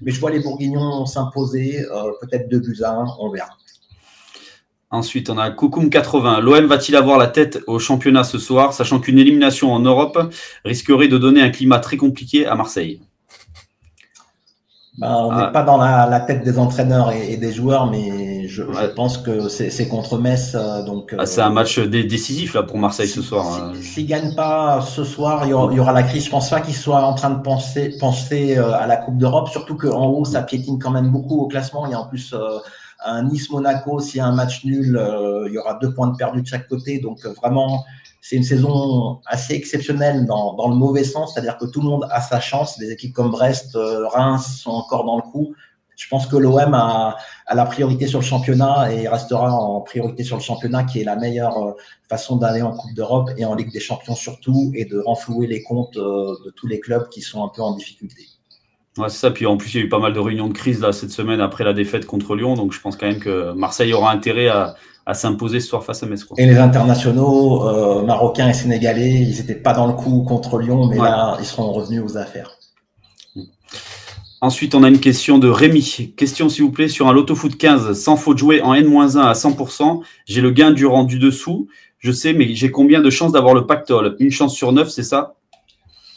mais je vois les Bourguignons s'imposer. Euh, peut-être 2 buts à 1. On verra.
Ensuite, on a Koukoum 80. L'OM va-t-il avoir la tête au championnat ce soir, sachant qu'une élimination en Europe risquerait de donner un climat très compliqué à Marseille?
Bah, on n'est ah. pas dans la, tête des entraîneurs et, des joueurs, mais je, pense que c'est contre Metz. Euh, donc,
ah, c'est un match décisif là, pour Marseille ce soir.
Hein. S'ils ne gagnent pas ce soir, il y, aura, la crise. Je ne pense pas qu'ils soient en train de penser, penser à la Coupe d'Europe, surtout qu'en haut, ça piétine quand même beaucoup au classement. Il y a en plus un Nice-Monaco, s'il y a un match nul, il y aura deux points de perdu de chaque côté. Donc vraiment, c'est une saison assez exceptionnelle dans, dans le mauvais sens, c'est-à-dire que tout le monde a sa chance. Des équipes comme Brest, euh, Reims sont encore dans le coup. Je pense que l'OM a, a, la priorité sur le championnat et restera en priorité sur le championnat, qui est la meilleure euh, façon d'aller en Coupe d'Europe et en Ligue des Champions surtout, et de renflouer les comptes euh, de tous les clubs qui sont un peu en difficulté.
Ouais, c'est ça. Puis en plus, il y a eu pas mal de réunions de crise là cette semaine après la défaite contre Lyon. Donc je pense quand même que Marseille aura intérêt à, à s'imposer ce soir face à Metz.
Et les internationaux euh, marocains et sénégalais, ils n'étaient pas dans le coup contre Lyon, mais là, ils seront revenus aux affaires.
Ensuite, on a une question de Rémi. Question, s'il vous plaît, sur un loto foot 15, sans faute jouer en N-1 à 100%. J'ai le gain du rendu dessous. Je sais, mais j'ai combien de chances d'avoir le pactole? Une chance sur neuf, c'est ça?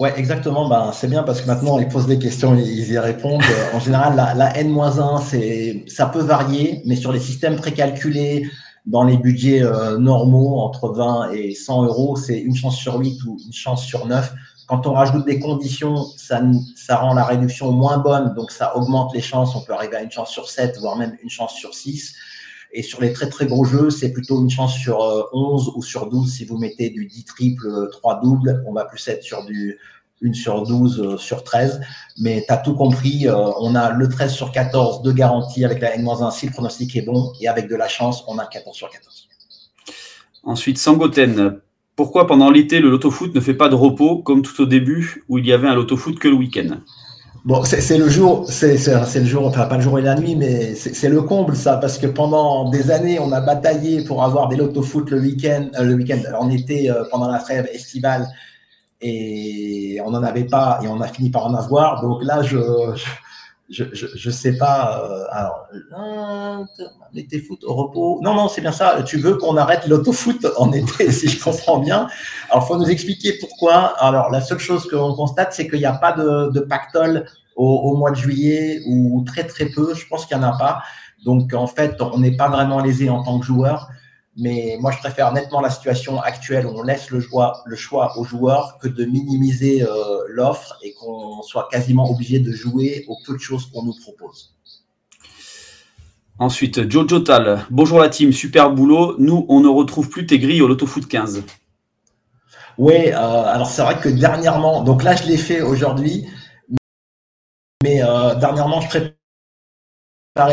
Ouais, exactement. Ben, c'est bien parce que maintenant, ils posent des questions, ils y répondent. en général, la, la N-1, c'est, ça peut varier, mais sur les systèmes précalculés, dans les budgets euh, normaux, entre 20 et 100 euros, c'est une chance sur 8 ou une chance sur 9. Quand on rajoute des conditions, ça, ça rend la réduction moins bonne, donc ça augmente les chances. On peut arriver à une chance sur 7, voire même une chance sur 6. Et sur les très très gros jeux, c'est plutôt une chance sur 11 euh, ou sur 12 si vous mettez du 10 triple, 3 double. On va plus être sur du une sur 12 euh, sur 13. Mais tu as tout compris. Euh, on a le 13 sur 14 de garantie avec la N-1 si le pronostic est bon. Et avec de la chance, on a 14 sur 14.
Ensuite, Sangoten. Pourquoi pendant l'été, le loto-foot ne fait pas de repos comme tout au début où il y avait un loto-foot que le week-end?
Bon, c'est le jour, c'est le jour, enfin pas le jour et la nuit, mais c'est le comble ça, parce que pendant des années, on a bataillé pour avoir des loto-foot le week-end, euh, le week-end en été, pendant la trêve estivale, et on n'en avait pas et on a fini par en avoir. Donc là, je, je, je sais pas. Euh, alors, l'été foot au repos. Non, non, c'est bien ça. Tu veux qu'on arrête l'autofoot en [LAUGHS] été, si je comprends bien. Alors, faut nous expliquer pourquoi. Alors, la seule chose qu'on constate, c'est qu'il n'y a pas de, de pactole au, au, mois de juillet ou très très peu. Je pense qu'il n'y en a pas. Donc, en fait, on n'est pas vraiment lésé en tant que joueur. Mais moi, je préfère nettement la situation actuelle où on laisse le choix, le choix aux joueurs que de minimiser euh, l'offre et qu'on soit quasiment obligé de jouer aux peu de choses qu'on nous propose.
Ensuite, Jojo Tal. Bonjour la team, super boulot. Nous, on ne retrouve plus tes grilles au Loto Foot 15.
Oui, euh, alors c'est vrai que dernièrement, donc là je l'ai fait aujourd'hui, mais euh, dernièrement je prépare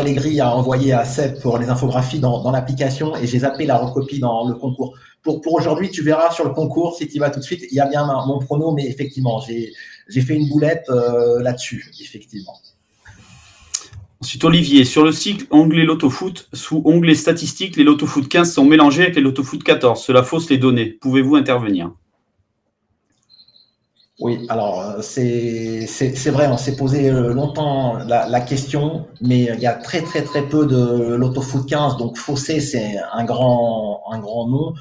les grilles à envoyer à Seb pour les infographies dans, l'application et j'ai zappé la recopie dans le concours. Pour, pour aujourd'hui, tu verras sur le concours, si tu y vas tout de suite, il y a bien mon prono, mais effectivement, j'ai fait une boulette euh, là-dessus, effectivement.
Ensuite, Olivier, sur le cycle onglet Lotofoot, sous onglet statistiques, les Lotofoot 15 sont mélangés avec les Lotofoot 14. Cela fausse les données. Pouvez-vous intervenir?
Oui, alors euh, c'est vrai, on s'est posé euh, longtemps la, question, mais il y a très très très peu de l'autofoot 15, donc faussé c'est un grand, un grand nom.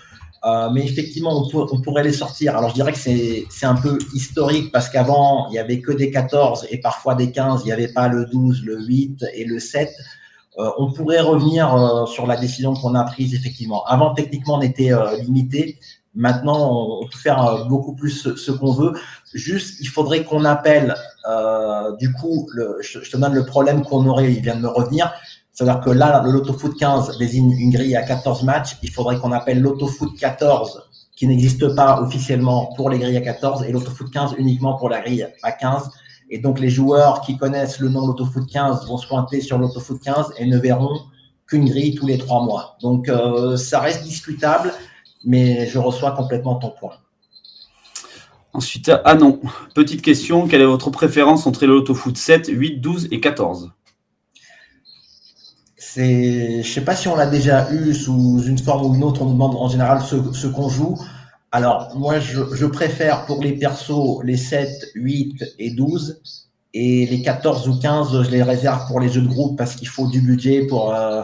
Euh, mais effectivement, on, on, pourrait les sortir. Alors je dirais que c'est un peu historique parce qu'avant, il y avait que des 14 et parfois des 15, il n'y avait pas le 12, le 8 et le 7. on pourrait revenir sur la décision qu'on a prise effectivement. Avant, techniquement, on était limité. Maintenant, on peut faire beaucoup plus ce qu'on veut. Juste, il faudrait qu'on appelle, euh, du coup, le, je, te donne le problème qu'on aurait, il vient de me revenir. C'est-à-dire que là, le Loto Foot 15 désigne une grille à 14 matchs. Il faudrait qu'on appelle Loto Foot 14, qui n'existe pas officiellement pour les grilles à 14, et Loto Foot 15 uniquement pour la grille à 15. Et donc, les joueurs qui connaissent le nom Loto Foot 15 vont se pointer sur Loto Foot 15 et ne verront qu'une grille tous les trois mois. Donc, euh, ça reste discutable, mais je reçois complètement ton point.
Ensuite, ah non, petite question, quelle est votre préférence entre le loto foot 7, 8, 12 et 14
c'est, je ne sais pas si on l'a déjà eu sous une forme ou une autre, on nous demande en général ce, qu'on joue. Alors, moi, je, préfère pour les persos les 7, 8 et 12. Et les 14 ou 15, je les réserve pour les jeux de groupe parce qu'il faut du budget pour, euh,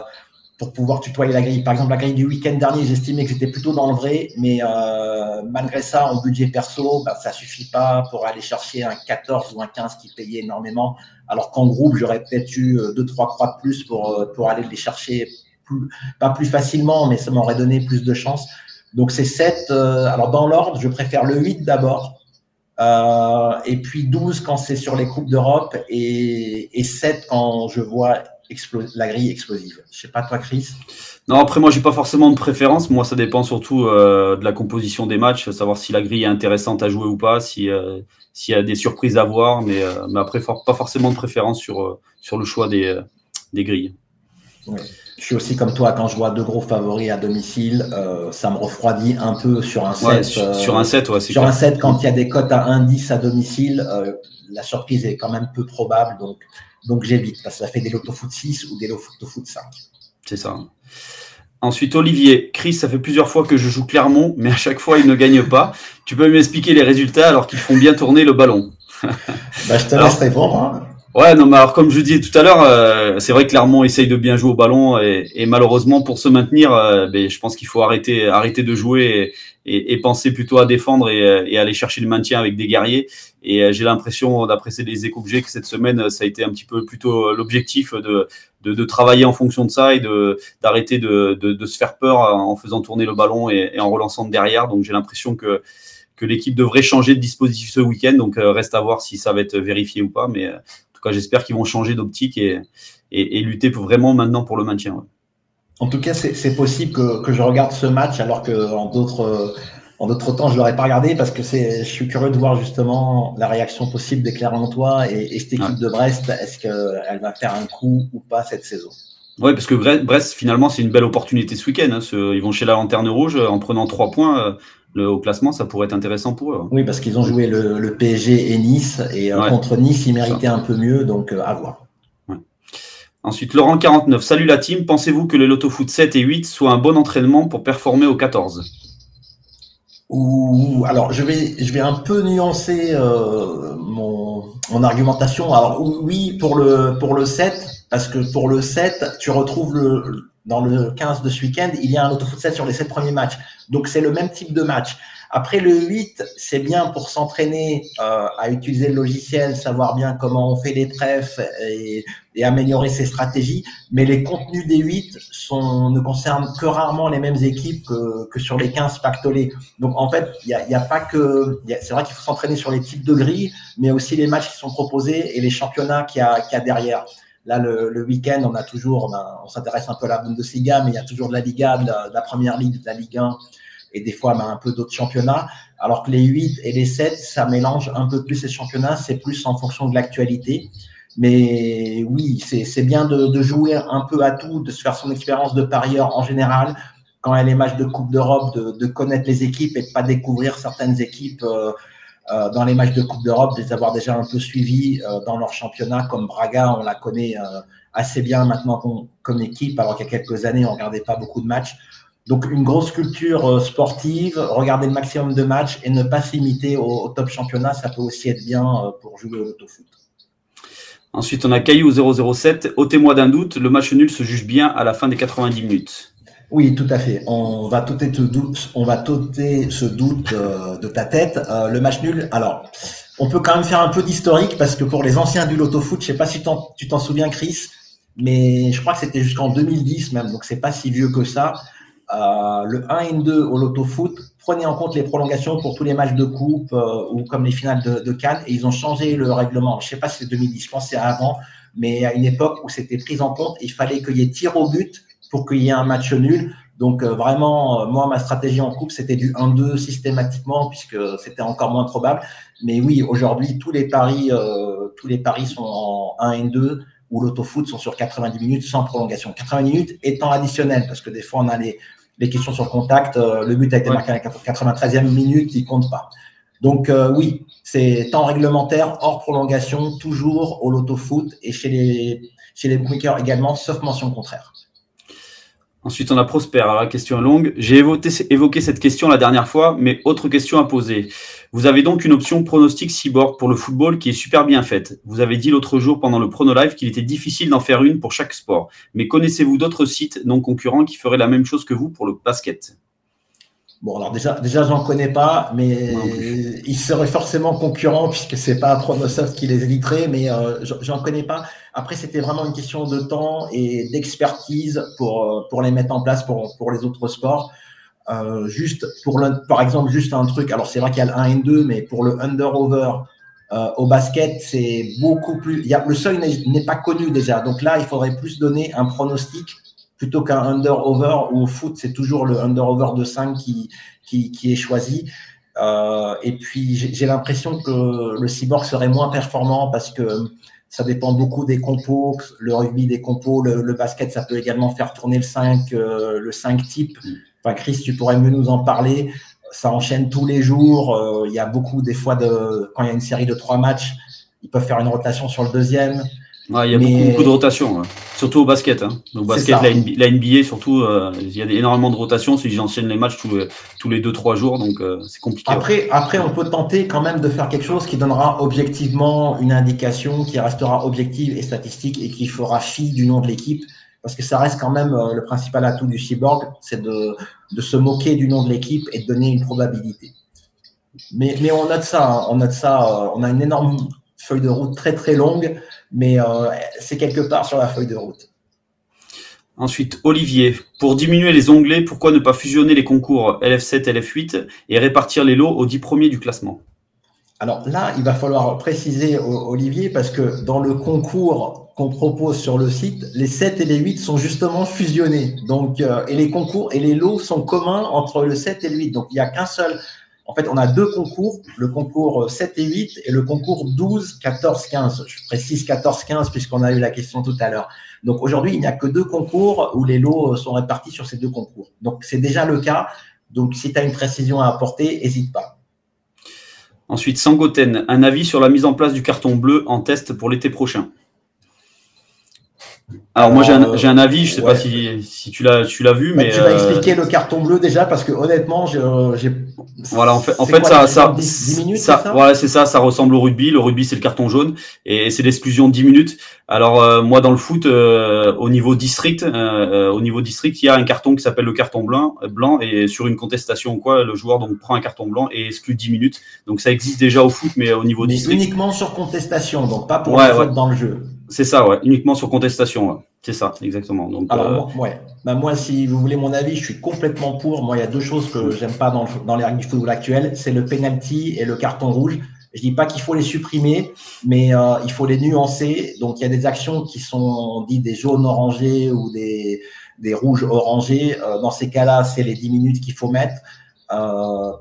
pour pouvoir tutoyer la grille. Par exemple, la grille du week-end dernier, j'estimais que j'étais plutôt dans le vrai, mais euh, malgré ça, en budget perso, bah, ça suffit pas pour aller chercher un 14 ou un 15 qui payait énormément, alors qu'en groupe, j'aurais peut-être eu 2-3 croix de plus pour, pour aller les chercher, pas plus facilement, mais ça m'aurait donné plus de chance. Donc c'est 7. alors dans l'ordre, je préfère le 8 d'abord, euh, et puis 12 quand c'est sur les Coupes d'Europe et, et 7 quand je vois la grille explosive. Je sais pas toi, Chris?
Non, après moi j'ai pas forcément de préférence. Moi ça dépend surtout euh, de la composition des matchs, savoir si la grille est intéressante à jouer ou pas, si euh, s'il y a des surprises à voir, mais, mais après pas forcément de préférence sur sur le choix des, des grilles.
Je suis aussi comme toi, quand je vois deux gros favoris à domicile, euh, ça me refroidit un peu sur un set.
sur, un set, ouais,
Sur un set, quand il y a des cotes à 1-10 à domicile, euh, la surprise est quand même peu probable, donc, donc j'évite, parce que ça fait des loto foot 6 ou des loto foot 5.
C'est ça. Ensuite, Olivier, Chris, ça fait plusieurs fois que je joue Clermont, mais à chaque fois, il ne gagne pas. Tu peux m'expliquer les résultats alors qu'ils font bien tourner le ballon [LAUGHS]
bah, Je te laisse répondre. Hein.
Ouais, non, mais alors comme je disais tout à l'heure, euh, c'est vrai que Clermont essaye de bien jouer au ballon et, malheureusement pour se maintenir, euh, ben, je pense qu'il faut arrêter, arrêter de jouer et, et, penser plutôt à défendre et, et, aller chercher le maintien avec des guerriers. Et euh, j'ai l'impression, d'après les échos que j'ai, que cette semaine, ça a été un petit peu plutôt l'objectif de, de, travailler en fonction de ça et d'arrêter de, de, se faire peur en faisant tourner le ballon et, en relançant de derrière. Donc j'ai l'impression que que l'équipe devrait changer de dispositif ce week-end. Donc reste à voir si ça va être vérifié ou pas, mais j'espère qu'ils vont changer d'optique et, et, lutter vraiment maintenant pour le maintien.
En tout cas, c'est possible que, je regarde ce match alors qu'en d'autres en d'autres temps, je ne l'aurais pas regardé parce que je suis curieux de voir justement la réaction possible des Clermontois et, et cette équipe de Brest. Est-ce qu'elle va faire un coup ou pas cette saison?
Oui, parce que Brest, finalement, c'est une belle opportunité ce week-end. Hein. ils vont chez la Lanterne Rouge en prenant trois points. Euh, le, au classement, ça pourrait être intéressant pour eux. Hein.
Oui, parce qu'ils ont joué le, PSG et Nice, et euh, contre Nice, ils méritaient un peu mieux, donc euh, à voir.
Ensuite, Laurent 49, salut la team, pensez-vous que les Lotto Foot 7 et 8 soient un bon entraînement pour performer au 14
Ou, alors, je vais, je vais un peu nuancer euh, mon, mon, argumentation. Alors, oui, pour le, pour le 7, parce que pour le 7, tu retrouves le, dans le 15 de ce week-end, il y a un autofoot 7 sur les 7 premiers matchs. Donc, c'est le même type de match. Après le 8, c'est bien pour s'entraîner euh, à utiliser le logiciel, savoir bien comment on fait les prefs et, améliorer ses stratégies. Mais les contenus des 8 sont, ne concernent que rarement les mêmes équipes que, que sur les 15 pactolés. Donc en fait, il n'y a, y a, pas que. C'est vrai qu'il faut s'entraîner sur les types de grilles, mais aussi les matchs qui sont proposés et les championnats qu'il y, a, derrière. Là, le, le week-end, on a toujours, ben, on s'intéresse un peu à la Bundesliga, mais il y a toujours de la Liga, de la, Première Ligue, de la Ligue 1 et des fois ben, un peu d'autres championnats. Alors que les 8 et les 7, ça mélange un peu plus ces championnats, c'est plus en fonction de l'actualité. Mais oui, c'est bien de, jouer un peu à tout, de se faire son expérience de parieur en général. Quand a les matchs de Coupe d'Europe, de, connaître les équipes et de pas découvrir certaines équipes. Euh, euh, dans les matchs de Coupe d'Europe, de les avoir déjà un peu suivis euh, dans leur championnat, comme Braga, on la connaît assez bien maintenant comme équipe, alors qu'il y a quelques années, on ne regardait pas beaucoup de matchs. Donc, une grosse culture sportive, regarder le maximum de matchs et ne pas s'imiter au, top championnat, ça peut aussi être bien pour jouer au foot.
Ensuite, on a Caillou 007. Ôtez-moi d'un doute, le match nul se juge bien à la fin des 90 minutes.
Oui, tout à fait. On va t'ôter ce doute, on va ce doute euh, de ta tête. Euh, le match nul. Alors, on peut quand même faire un peu d'historique parce que pour les anciens du Loto Foot, je sais pas si tu t'en souviens, Chris, mais je crois que c'était jusqu'en 2010 même, donc c'est pas si vieux que ça. Euh, le 1 et 2 au Loto Foot, prenez en compte les prolongations pour tous les matchs de coupe ou comme les finales de, de, Cannes et ils ont changé le règlement. Je sais pas si c'est 2010, je pense que c'est avant, mais à une époque où c'était pris en compte, il fallait qu'il y ait tir au but pour qu'il y ait un match nul. Donc euh, vraiment, euh, moi, ma stratégie en coupe, c'était du 1-2 systématiquement, puisque c'était encore moins probable. Mais oui, aujourd'hui, tous les paris, euh, tous les paris sont en 1 et 2 ou l'autofoot sont sur 90 minutes sans prolongation. 80 minutes étant additionnel, parce que des fois, on a les, les questions sur contact. le but a été marqué à la 93e minute, il compte pas. Donc oui, c'est temps réglementaire, hors prolongation, toujours au loto-foot et chez les, chez les bookmakers également, sauf mention contraire.
Ensuite, on a Prosper. Alors, la question est longue. J'ai évoqué, cette question la dernière fois, mais autre question à poser. Vous avez donc une option pronostic cyborg pour le football qui est super bien faite. Vous avez dit l'autre jour pendant le Prono Live qu'il était difficile d'en faire une pour chaque sport. Mais connaissez-vous d'autres sites non concurrents qui feraient la même chose que vous pour le basket?
Bon, alors déjà, déjà j'en connais pas, mais ils seraient forcément concurrents puisque c'est pas Pronosoft qui les éviterait, mais euh, j'en connais pas. Après, c'était vraiment une question de temps et d'expertise pour, euh, pour les mettre en place pour, pour les autres sports. Euh, juste pour le, par exemple, juste un truc. Alors, c'est vrai qu'il y a le 1 et 2, mais pour le under-over euh, au basket, c'est beaucoup plus. Il y a, le seuil n'est pas connu déjà. Donc là, il faudrait plus donner un pronostic plutôt qu'un under-over ou au foot, c'est toujours le under-over de 5 qui, qui, est choisi. Euh, et puis, j'ai l'impression que le cyborg serait moins performant parce que ça dépend beaucoup des compos, le rugby des compos, le, basket, ça peut également faire tourner le 5, euh, le 5 type. Chris, tu pourrais mieux nous en parler. Ça enchaîne tous les jours. Euh, il y a beaucoup, des fois, de, quand il y a une série de trois matchs, ils peuvent faire une rotation sur le deuxième.
il y a beaucoup, de rotations, surtout au basket. Hein. Au basket, la, NBA, surtout, euh, il y a énormément de rotations. Si j'enchaîne les matchs tous, tous les 2-3 jours, donc euh, c'est compliqué.
Après, après, on peut tenter quand même de faire quelque chose qui donnera objectivement une indication, qui restera objective et statistique et qui fera fi du nom de l'équipe parce que ça reste quand même euh, le principal atout du cyborg, c'est de, se moquer du nom de l'équipe et de donner une probabilité. Mais, on note ça, hein. on note ça, euh, on a une énorme feuille de route très très longue, mais euh, c'est quelque part sur la feuille de route.
Ensuite, Olivier, pour diminuer les onglets, pourquoi ne pas fusionner les concours LF7, LF8 et répartir les lots aux 10 premiers du classement?
Alors là, il va falloir préciser, Olivier, parce que dans le concours qu'on propose sur le site, les 7 et les 8 sont justement fusionnés. Donc, euh, et les concours et les lots sont communs entre le 7 et le 8. Donc, il n'y a qu'un seul. En fait, on a deux concours, le concours 7 et 8 et le concours 12, 14, 15. Je précise 14, 15 puisqu'on a eu la question tout à l'heure. Donc, aujourd'hui, il n'y a que deux concours où les lots sont répartis sur ces deux concours. Donc, c'est déjà le cas. Donc, si tu as une précision à apporter, n'hésite pas.
Ensuite, Sangoten, un avis sur la mise en place du carton bleu en test pour l'été prochain. Alors moi j'ai un, euh, avis, je sais pas si, si tu l'as tu l'as vu, mais
tu vas euh, expliquer le carton bleu déjà parce que honnêtement j'ai
voilà en fait en fait ça ça 10 minutes ça, voilà c'est ça ça ressemble au rugby. Le rugby c'est le carton jaune et c'est l'exclusion de 10 minutes. Alors euh, moi dans le foot au niveau district au niveau district il y a un carton qui s'appelle le carton blanc blanc et sur une contestation ou quoi le joueur donc prend un carton blanc et exclut 10 minutes. Donc ça existe déjà au foot mais au niveau district.
uniquement sur contestation donc pas pour ouais, dans le jeu
c'est ça, ouais. Uniquement sur contestation. C'est ça, exactement. Donc,
Alors, euh, ouais. Bah, moi, si vous voulez mon avis, je suis complètement pour. Moi, il y a deux choses que j'aime pas dans, dans les règles du football actuel. C'est le penalty et le carton rouge. Je dis pas qu'il faut les supprimer, mais euh, il faut les nuancer. Donc, il y a des actions qui sont dites des jaunes orangés ou des, des rouges orangés. Euh, dans ces cas-là, c'est les 10 minutes qu'il faut mettre.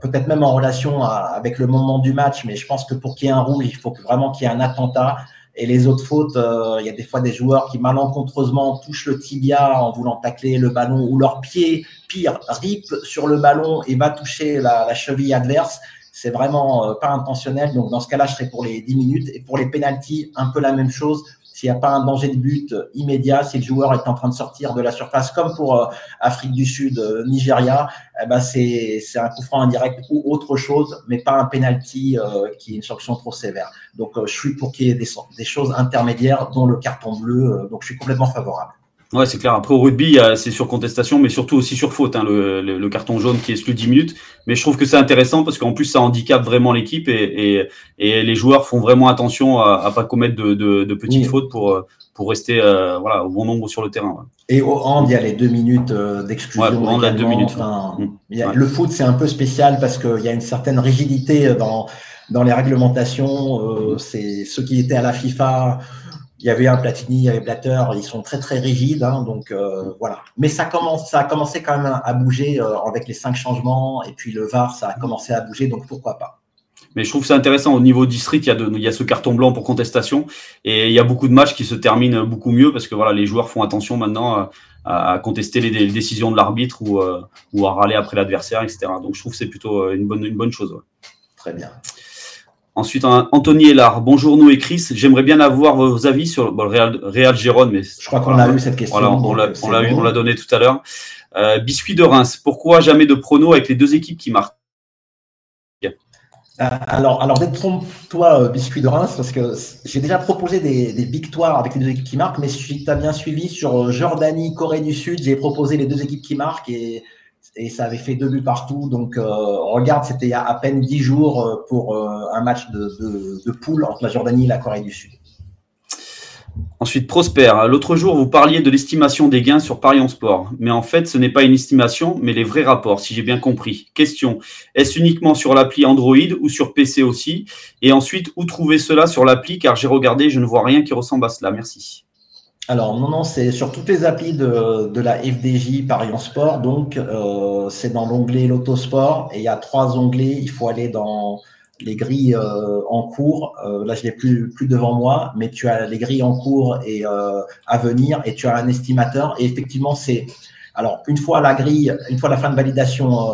peut-être même en relation avec le moment du match, mais je pense que pour qu'il y ait un rouge, il faut vraiment qu'il y ait un attentat. Et les autres fautes, euh, il y a des fois des joueurs qui malencontreusement touchent le tibia en voulant tacler le ballon ou leur pied, pire, rip sur le ballon et va toucher la, cheville adverse. C'est vraiment euh, pas intentionnel. Donc dans ce cas-là, je serais pour les 10 minutes. Et pour les pénalties, un peu la même chose s'il n'y a pas un danger de but immédiat, si le joueur est en train de sortir de la surface, comme pour euh, Afrique du Sud, euh, Nigeria, eh ben c'est un coup franc indirect ou autre chose, mais pas un penalty euh, qui est une sanction trop sévère. Donc je suis pour qu'il y ait des, des, choses intermédiaires, dont le carton bleu. donc je suis complètement favorable.
Ouais, c'est clair. Après, au rugby, c'est sur contestation, mais surtout aussi sur faute, hein, le, le, carton jaune qui exclut 10 minutes. Mais je trouve que c'est intéressant parce qu'en plus, ça handicape vraiment l'équipe et, et, et, les joueurs font vraiment attention à, ne pas commettre de, de, de petites fautes pour, pour rester euh, voilà, au bon nombre sur le terrain.
Et au hand, il y a les deux minutes euh, d'exclusion.
Ouais, au deux minutes.
Mm. Le foot, c'est un peu spécial parce qu'il y a une certaine rigidité dans, dans les réglementations. Euh, c'est ceux qui étaient à la FIFA il y avait un Platini, il y avait Blatter, ils sont très très rigides, hein, donc euh, voilà. Mais ça commence, ça a commencé quand même à bouger euh, avec les cinq changements et puis le VAR, ça a commencé à bouger, donc pourquoi pas.
Mais je trouve c'est intéressant au niveau district, il y, a il y a ce carton blanc pour contestation et il y a beaucoup de matchs qui se terminent beaucoup mieux parce que voilà, les joueurs font attention maintenant à, contester les, décisions de l'arbitre ou, euh, ou à râler après l'adversaire, etc. Donc je trouve que c'est plutôt une bonne, une bonne chose.
Très bien.
Ensuite, Anthony Hélard. Bonjour, nous et Chris. J'aimerais bien avoir vos avis sur le Real, Real Gérone. Mais
je crois qu'on a eu cette question.
Voilà, on l'a, on l'a donné tout à l'heure. Euh, biscuit de Reims. Pourquoi jamais de prono avec les deux équipes qui marquent?
Euh, alors, alors détrompe-toi, euh, Biscuit de Reims, parce que j'ai déjà proposé des, victoires avec les deux équipes qui marquent, mais si tu as bien suivi sur Jordanie, Corée du Sud, j'ai proposé les deux équipes qui marquent et, et ça avait fait deux buts partout. Donc, regarde, c'était il y a à peine dix jours pour un match de, poule entre la Jordanie et la Corée du Sud.
Ensuite, Prosper. L'autre jour, vous parliez de l'estimation des gains sur Paris en sport. Mais en fait, ce n'est pas une estimation, mais les vrais rapports, si j'ai bien compris. Question. Est-ce uniquement sur l'appli Android ou sur PC aussi? Et ensuite, où trouver cela sur l'appli? Car j'ai regardé, je ne vois rien qui ressemble à cela. Merci.
Alors, non, non, c'est sur toutes les applis de, la FDJ Paris sport. Donc, euh, c'est dans l'onglet L'Autosport. Et il y a trois onglets. Il faut aller dans les grilles euh, en cours. Euh, là, je l'ai plus plus devant moi, mais tu as les grilles en cours et à venir, et tu as un estimateur. Et effectivement, c'est alors une fois la grille, une fois la fin de validation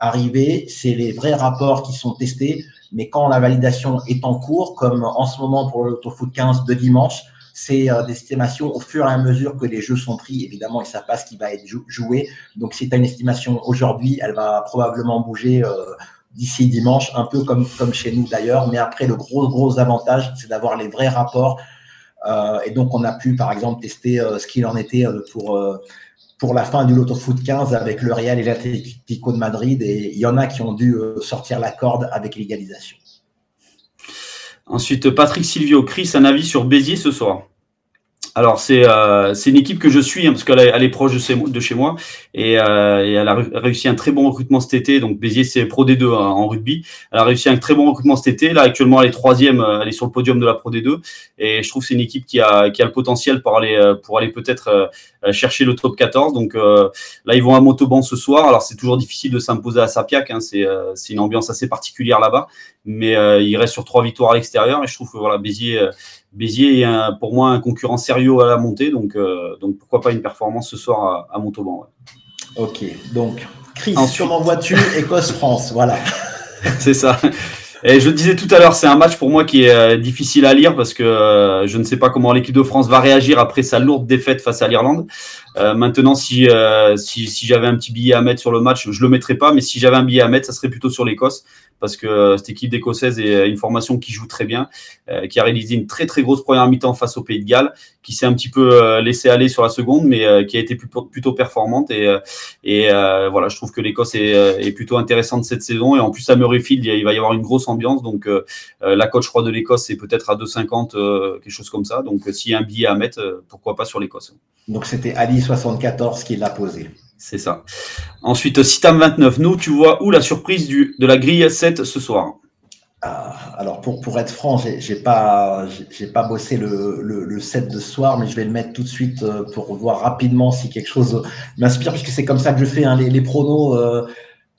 arrivée, c'est les vrais rapports qui sont testés. Mais quand la validation est en cours, comme en ce moment pour le Tour Foot 15 de dimanche, c'est des estimations au fur et à mesure que les jeux sont pris. Évidemment, ils ne savent pas ce qui va être joué. Donc, si tu une estimation aujourd'hui, elle va probablement bouger d'ici dimanche, un peu comme, comme chez nous d'ailleurs. Mais après, le gros, gros avantage, c'est d'avoir les vrais rapports. Euh, et donc, on a pu, par exemple, tester euh, ce qu'il en était euh, pour, pour la fin du Lotto Foot 15 avec le Real et l'Atlético de Madrid. Et il y en a qui ont dû sortir la corde avec l'égalisation.
Ensuite, Patrick Silvio, Chris, un avis sur Béziers ce soir alors euh, c'est une équipe que je suis hein, parce qu'elle est, proche de, chez moi et, euh, et, elle a réussi un très bon recrutement cet été. Donc Béziers c'est Pro D2 hein, en rugby. Elle a réussi un très bon recrutement cet été. Là actuellement elle est troisième, euh, elle est sur le podium de la Pro D2 et je trouve que c'est une équipe qui a, qui a le potentiel pour aller pour aller peut-être chercher le top 14. Donc là ils vont à Montauban ce soir. Alors c'est toujours difficile de s'imposer à Sapiac. Hein. C'est c'est une ambiance assez particulière là-bas, mais il reste sur trois victoires à l'extérieur et je trouve que voilà Béziers Béziers est pour moi un concurrent sérieux à la montée, donc, euh, donc pourquoi pas une performance ce soir à, Montauban.
Ok, donc Chris, sur voiture, [LAUGHS] Écosse-France, voilà. [LAUGHS]
C'est ça. Et je disais tout à l'heure, c'est un match pour moi qui est euh, difficile à lire parce que euh, je ne sais pas comment l'équipe de France va réagir après sa lourde défaite face à l'Irlande. maintenant, si, si, si j'avais un petit billet à mettre sur le match, je le mettrais pas, mais si j'avais un billet à mettre, ça serait plutôt sur l'Écosse parce que euh, cette équipe d'Écossaise est euh, une formation qui joue très bien, euh, qui a réalisé une très très grosse première mi-temps face au Pays de Galles, qui s'est un petit peu laissé aller sur la seconde, mais qui a été plutôt, performante. Et, voilà, je trouve que l'Écosse est, est, plutôt intéressante cette saison. Et en plus, à Murrayfield, il va y avoir une grosse ambiance. Donc, la coach froide de l'Écosse est peut-être à 2,50, quelque chose comme ça. Donc, s'il y a un billet à mettre, pourquoi pas sur l'Écosse.
Donc, c'était Ali74 qui l'a posé.
C'est ça. Ensuite, Citam 29, nous, tu vois où la surprise de la grille 7 ce soir?
Ah, alors pour, pour être franc, j'ai pas pas bossé le, le, 7 de ce soir, mais je vais le mettre tout de suite euh, pour voir rapidement si quelque chose m'inspire, puisque c'est comme ça que je fais hein, les, les, pronos. Euh,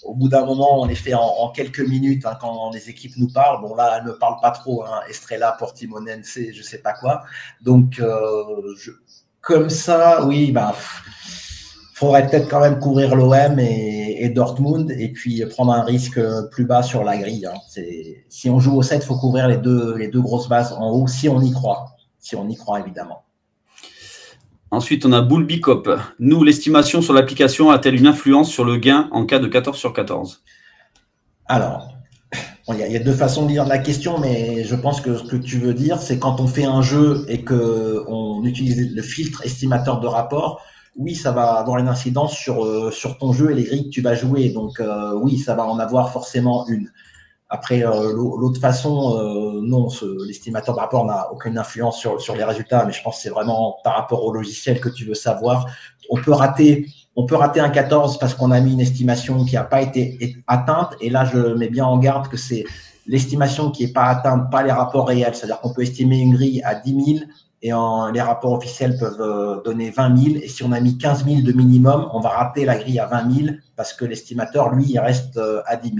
au bout d'un moment, on les fait en, quelques minutes hein, quand les équipes nous parlent. Bon là, elles ne parlent pas trop. Hein, Estrella, Portimonense, je sais pas quoi. Donc euh, comme ça, oui, bah faudrait peut-être quand même couvrir l'OM et, Dortmund et puis prendre un risque plus bas sur la grille. Hein. Si on joue au 7, il faut couvrir les deux, les deux grosses bases en haut, si on y croit. Si on y croit, évidemment.
Ensuite, on a Bull Bicop. Nous, l'estimation sur l'application a-t-elle une influence sur le gain en cas de 14 sur 14
Alors, il y, a deux façons de lire la question, mais je pense que ce que tu veux dire, c'est quand on fait un jeu et qu'on utilise le filtre estimateur de rapport, oui, ça va avoir une incidence sur, euh, sur ton jeu et les grilles que tu vas jouer. Donc, euh, oui, ça va en avoir forcément une. Après, euh, l'autre façon, non, l'estimateur de rapport n'a aucune influence sur, sur les résultats, mais je pense que c'est vraiment par rapport au logiciel que tu veux savoir. On peut rater, on peut rater un 14 parce qu'on a mis une estimation qui n'a pas été atteinte. Et là, je mets bien en garde que c'est l'estimation qui n'est pas atteinte, pas les rapports réels. C'est-à-dire qu'on peut estimer une grille à 10 000 et les rapports officiels peuvent euh, donner 20 000. Et si on a mis 15 000 de minimum, on va rater la grille à 20 000 parce que l'estimateur, lui, il reste euh, à 10 000.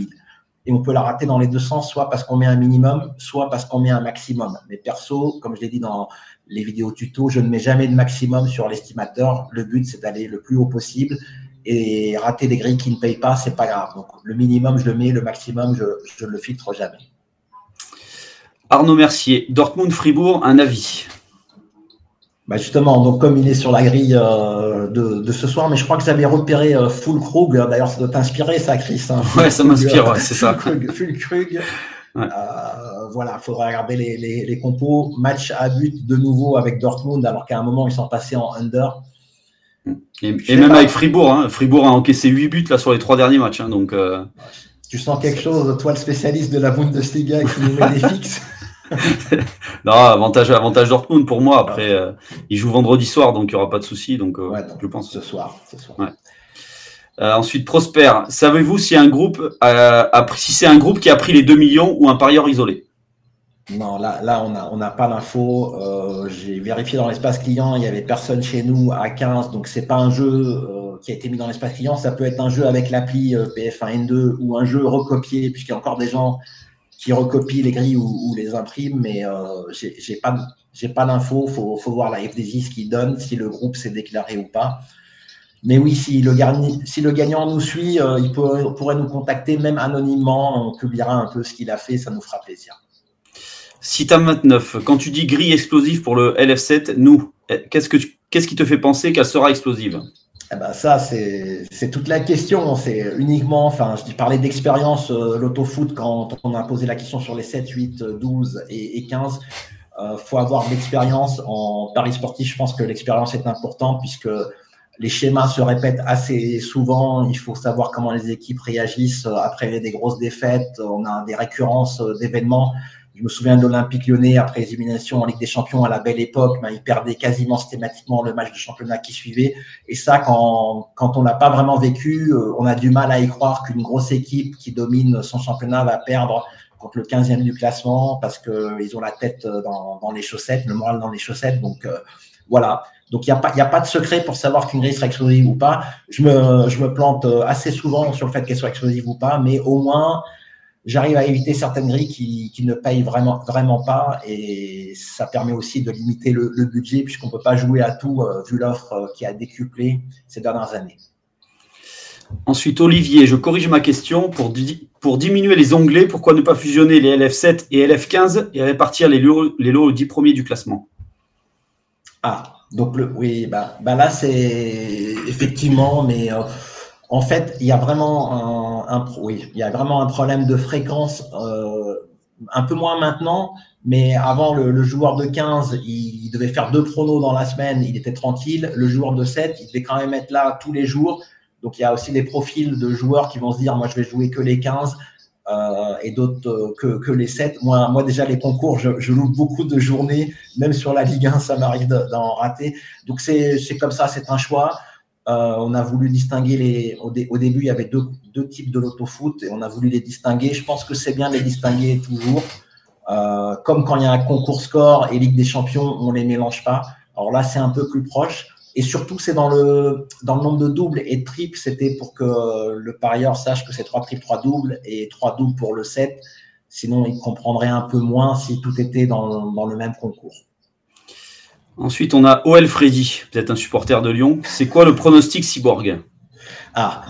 Et on peut la rater dans les deux sens, soit parce qu'on met un minimum, soit parce qu'on met un maximum. Mais perso, comme je l'ai dit dans les vidéos tuto, je ne mets jamais de maximum sur l'estimateur. Le but, c'est d'aller le plus haut possible. Et rater des grilles qui ne payent pas, c'est pas grave. Donc, le minimum, je le mets, le maximum, je ne le filtre jamais.
Arnaud Mercier, Dortmund-Fribourg, un avis
Bah justement, donc comme il est sur la grille euh, de, ce soir, mais je crois que j'avais repéré euh, Full Krug. D'ailleurs, ça doit t'inspirer, ça, Chris.
Hein. ouais, ça m'inspire, ouais, c'est ça.
Full Krug. Euh, voilà, il faudra regarder les, compos. Match à but de nouveau avec Dortmund, alors qu'à un moment, ils sont passés en under.
Et, même avec Fribourg, hein. Fribourg a encaissé 8 buts là sur les trois derniers matchs. Hein, donc,
Tu sens quelque chose, toi le spécialiste de la Bundesliga qui nous met des [LAUGHS] fixes?
Non, avantage, avantage Dortmund pour moi. Après, euh, il joue vendredi soir, donc il n'y aura pas de souci. Donc, euh, je pense.
Ce soir. Ce soir.
Euh, ensuite, Prosper. Savez-vous si un groupe a, si c'est un groupe qui a pris les 2 millions ou un parieur isolé?
Non, là, là on n'a on a pas l'info. J'ai vérifié dans l'espace client, il n'y avait personne chez nous à 15, donc c'est pas un jeu qui a été mis dans l'espace client. Ça peut être un jeu avec l'appli PF1N2 ou un jeu recopié, puisqu'il y a encore des gens qui recopie les grilles ou, les imprime, mais euh, j'ai pas j'ai pas d'infos. Faut, faut voir la FDJ ce qu'il donne, si le groupe s'est déclaré ou pas. Mais oui, si le, gagnant nous suit, euh, il pourrait nous contacter même anonymement. On publiera un peu ce qu'il a fait, ça nous fera plaisir.
Citam 29, quand tu dis grille explosive pour le LF7, nous, qu'est-ce, que qu'est-ce qui te fait penser qu'elle sera explosive?
Eh ben ça, c'est toute la question. C'est uniquement, enfin, je parlais d'expérience, euh, l'autofoot, quand on a posé la question sur les 7, 8, 12 et, 15. Il faut avoir de l'expérience en paris sportif. Je pense que l'expérience est importante puisque les schémas se répètent assez souvent. Il faut savoir comment les équipes réagissent après des grosses défaites. On a des récurrences d'événements. Je me souviens de l'Olympique lyonnais après les éliminations en Ligue des Champions à la belle époque, mais il perdait quasiment systématiquement le match de championnat qui suivait. Et ça, quand, quand on n'a pas vraiment vécu, euh, on a du mal à y croire qu'une grosse équipe qui domine son championnat va perdre contre le 15e du classement parce qu'ils ont la tête dans, dans, les chaussettes, le moral dans les chaussettes. Donc euh, voilà. Donc il n'y a, pas, a pas de secret pour savoir qu'une grille sera explosive ou pas. Je me, je me plante euh, assez souvent sur le fait qu'elle soit explosive ou pas, mais au moins j'arrive à éviter certaines grilles qui, qui, ne payent vraiment, vraiment pas et ça permet aussi de limiter le, le budget puisqu'on ne peut pas jouer à tout euh, vu l'offre euh, qui a décuplé ces dernières années.
Ensuite, Olivier, je corrige ma question. Pour, pour diminuer les onglets, pourquoi ne pas fusionner les LF7 et LF15 et répartir les lots, les lots aux 10 premiers du classement?
Ah, donc le, oui, bah, bah là c'est effectivement, mais euh, en fait, il y a vraiment un, oui, il y a vraiment un problème de fréquence, euh, un peu moins maintenant, mais avant, le, joueur de 15, il, devait faire deux pronos dans la semaine, il était tranquille. Le joueur de 7, il devait quand même être là tous les jours. Donc, il y a aussi des profils de joueurs qui vont se dire, moi, je vais jouer que les 15 euh, et d'autres euh, que, que, les 7. Moi, moi, déjà, les concours, je, je loupe beaucoup de journées, même sur la Ligue 1, ça m'arrive d'en rater. Donc, c'est comme ça, c'est un choix. Euh, on a voulu distinguer les. Au, début, il y avait deux, types de l'autofoot et on a voulu les distinguer. Je pense que c'est bien de les distinguer toujours. Euh, comme quand il y a un concours score et Ligue des Champions, on ne les mélange pas. Alors là, c'est un peu plus proche. Et surtout, c'est dans le, dans le nombre de doubles et triples, c'était pour que le parieur sache que c'est trois triples, trois doubles et trois doubles pour le 7. Sinon, il comprendrait un peu moins si tout était dans, dans le même concours.
Ensuite, on a OL Freddy, peut-être un supporter de Lyon. C'est quoi le pronostic Cyborg?
Ah,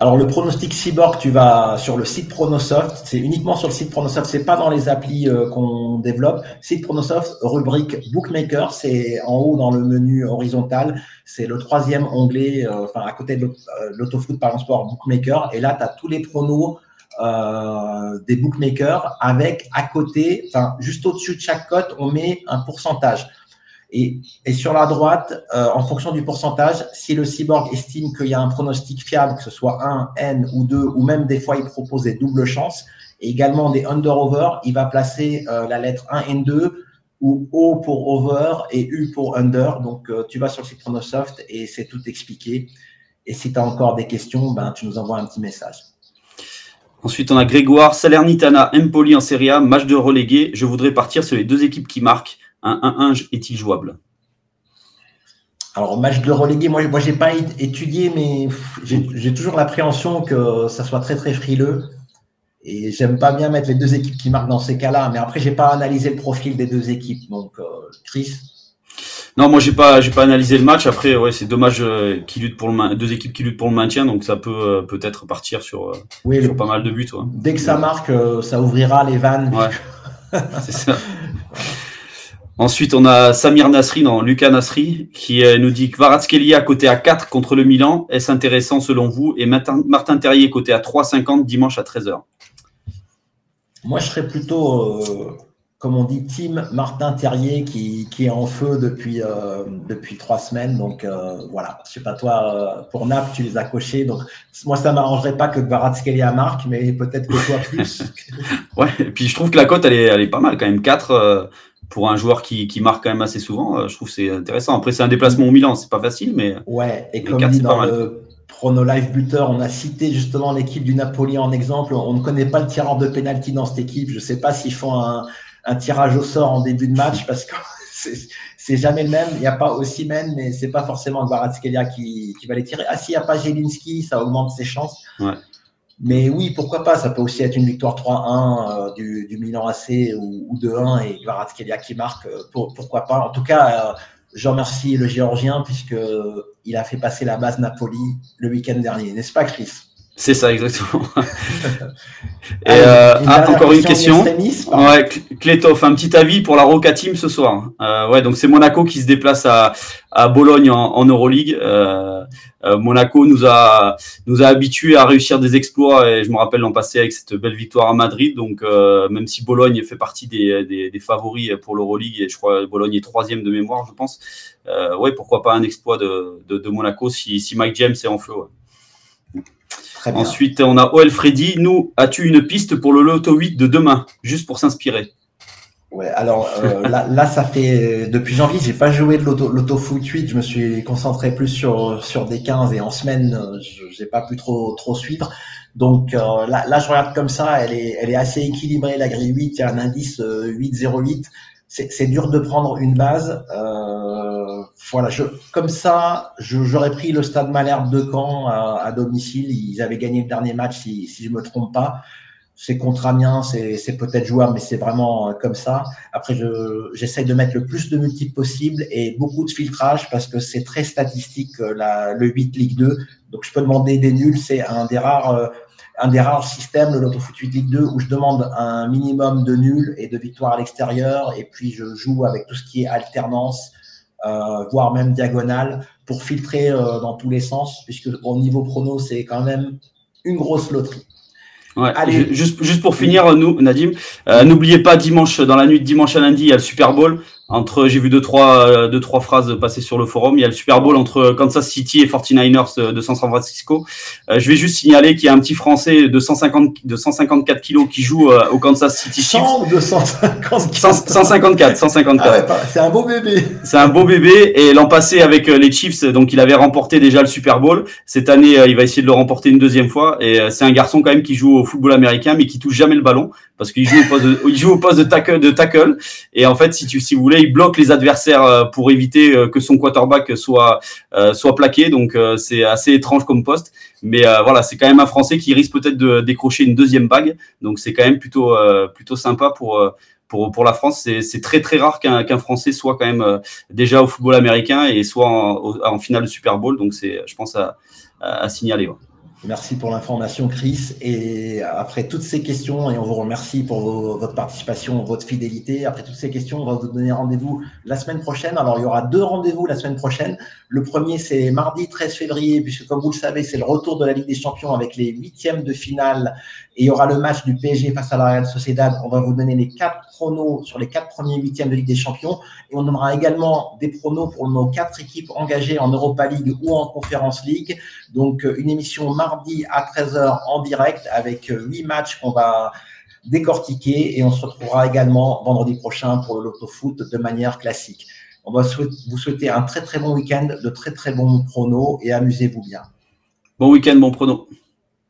alors le pronostic Cyborg, tu vas sur le site Pronosoft. C'est uniquement sur le site Pronosoft. C'est pas dans les applis euh, qu'on développe. Site Pronosoft, rubrique Bookmaker. C'est en haut dans le menu horizontal. C'est le troisième onglet, euh, enfin à côté de euh, l'autofoot par sport Bookmaker. Et là, tu as tous les pronos. des bookmakers avec à côté, enfin juste au-dessus de chaque cote, on met un pourcentage. Et, sur la droite, euh, en fonction du pourcentage, si le cyborg estime qu'il y a un pronostic fiable, que ce soit 1, N ou 2, ou même des fois il propose des doubles chances, et également des under-over, il va placer euh, la lettre 1 N2 ou O pour over et U pour under. Donc euh, tu vas sur le site Pronosoft et c'est tout expliqué. Et si tu as encore des questions, ben, tu nous envoies un petit message.
Ensuite, on a Grégoire, Salernitana, Empoli en Serie A, match de relégué. Je voudrais partir sur les deux équipes qui marquent un 1-1 est-il jouable?
Alors, match de relégué, moi, moi j'ai pas étudié, mais j'ai toujours l'appréhension que ça soit très, très frileux. Et j'aime pas bien mettre les deux équipes qui marquent dans ces cas-là. Mais après, j'ai pas analysé le profil des deux équipes. Donc, euh, Chris
Non, moi, j'ai pas, pas analysé le match. Après, ouais, c'est dommage euh, qu'ils pour le deux équipes qui luttent pour le maintien. Donc, ça peut euh, peut-être partir sur, pas mal de buts.
Dès que ça marque, ça ouvrira les vannes.
Ouais. [LAUGHS] c'est ça. [LAUGHS] Ensuite, on a Samir Nasri, non, Lucas Nasri, qui nous dit que Kvaratskhelia côté à 4 contre le Milan. Est-ce intéressant selon vous? Et Martin, Terrier côté à 3,50 dimanche à 13h.
Moi, je serais plutôt comme on dit, Tim Martin Terrier qui, est en feu depuis, euh, depuis trois semaines. Donc euh, voilà, je sais pas toi, euh, pour Naples, tu les as cochés. Donc moi, ça m'arrangerait pas que Kvaratskhelia marque, mais peut-être que toi plus. [LAUGHS]
ouais, et puis je trouve que la cote, elle est, elle est pas mal quand même. 4 pour un joueur qui, qui, marque quand même assez souvent, je trouve que c'est intéressant. Après, c'est un déplacement au Milan, c'est pas facile, mais.
Ouais, et comme dit dans le Chrono Live Buteur, on a cité justement l'équipe du Napoli en exemple. On ne connaît pas le tireur de pénalty dans cette équipe. Je sais pas s'ils font un un tirage au sort en début de match parce que [LAUGHS] c'est jamais le même. Il n'y a pas aussi même, mais c'est pas forcément Kvaratskhelia qui, qui va les tirer. Ah, s'il n'y a pas Jelinski, ça augmente ses chances. Mais oui, pourquoi pas Ça peut aussi être une victoire 3-1 euh, du, du, Milan AC ou, 2-1 et Kvaratskhelia qui marque. Euh, pourquoi pas En tout cas, euh, je remercie le Géorgien puisque il a fait passer la base Napoli le week-end dernier, n'est-ce pas, Chris?
C'est ça, exactement. [LAUGHS] Et euh, ah, encore une question. Ouais, Kletov, un petit avis pour la Roca Team ce soir. Euh, ouais, donc c'est Monaco qui se déplace à, à Bologne en, en Euroleague. Euh, euh, Monaco nous a nous a habitués à réussir des exploits et je me rappelle l'an passé avec cette belle victoire à Madrid. Donc euh, même si Bologne fait partie des, des, des favoris pour l'Euroleague et je crois Bologne est troisième de mémoire, je pense. ouais, pourquoi pas un exploit de, de, de Monaco si, si Mike James est en feu. Ouais. Ensuite, on a OL Freddy. Nous, as-tu une piste pour le Loto 8 de demain, juste pour s'inspirer?
Ouais, alors euh, [LAUGHS] là, ça fait depuis janvier, j'ai pas joué de l'auto foot 8, je me suis concentré plus sur sur des 15 et en semaine, euh, je n'ai pas pu trop trop suivre. Donc euh, là, là, je regarde comme ça, elle est elle est assez équilibrée la grille 8, il y a un indice 808 c'est dur de prendre une base. Euh, voilà, je, comme ça, j'aurais pris le Stade Malherbe de Caen à, domicile. Ils avaient gagné le dernier match, si, si je me trompe pas. C'est contre Amiens, c'est peut-être jouable, mais c'est vraiment euh, comme ça. Après, j'essaye de mettre le plus de multiples possible et beaucoup de filtrage parce que c'est très statistique euh, le 8 Ligue 2. Donc, je peux demander des nuls. C'est un des rares un des rares systèmes, le Lotto Foot 8 Ligue 2, où je demande un minimum de nuls et de victoires à l'extérieur, et puis je joue avec tout ce qui est alternance, euh, voire même diagonale, pour filtrer euh, dans tous les sens, puisque au niveau prono, c'est quand même une grosse loterie.
Ouais, juste, juste pour finir, nous, Nadim, euh, n'oubliez pas dimanche, dans la nuit de dimanche à lundi, il y a le Super Bowl. Entre, j'ai vu deux trois, euh, deux trois phrases passer sur le forum. Il y a le Super Bowl entre Kansas City et 49ers de San Francisco. Euh, je vais juste signaler qu'il y a un petit Français de 150, de 154 kilos qui joue euh, au Kansas City
Chiefs. 154.
154, 154.
Ah c'est un beau bébé.
C'est un beau bébé. Et l'an passé avec les Chiefs, donc il avait remporté déjà le Super Bowl. Cette année, il va essayer de le remporter une deuxième fois. Et c'est un garçon quand même qui joue au football américain, mais qui touche jamais le ballon parce qu'il joue au poste de, il joue au poste de tackle, de tackle. Et en fait, si tu, si vous voulez, il bloque les adversaires euh, pour éviter euh, que son quarterback soit, euh, soit plaqué. Donc, c'est assez étrange comme poste. Mais voilà, c'est quand même un Français qui risque peut-être de décrocher une deuxième bague. Donc, c'est quand même plutôt, plutôt sympa pour, pour, pour la France. C'est très, très rare qu'un Français soit quand même déjà au football américain et soit en, en finale de Super Bowl. Donc, c'est, je pense, à, à, signaler.
Merci pour l'information, Chris. Et après toutes ces questions, et on vous remercie pour votre participation, votre fidélité. Après toutes ces questions, on va vous donner rendez-vous la semaine prochaine. Alors, il y aura deux rendez-vous la semaine prochaine. Le premier, c'est mardi 13 février, puisque comme vous le savez, c'est le retour de la Ligue des Champions avec les huitièmes de finale. Et il y aura le match du PSG face à la Real Sociedad. On va vous donner les quatre pronos sur les quatre premiers huitièmes de Ligue des Champions. Et on donnera également des pronos pour nos quatre équipes engagées en Europa League ou en Conference League. Donc, une émission à 13h en direct avec huit matchs qu'on va décortiquer. Et on se retrouvera également vendredi prochain pour le Loto Foot de manière classique. On va vous souhaiter un très très bon week-end, de très très bons pronos et amusez-vous bien.
Bon week-end, bon pronos.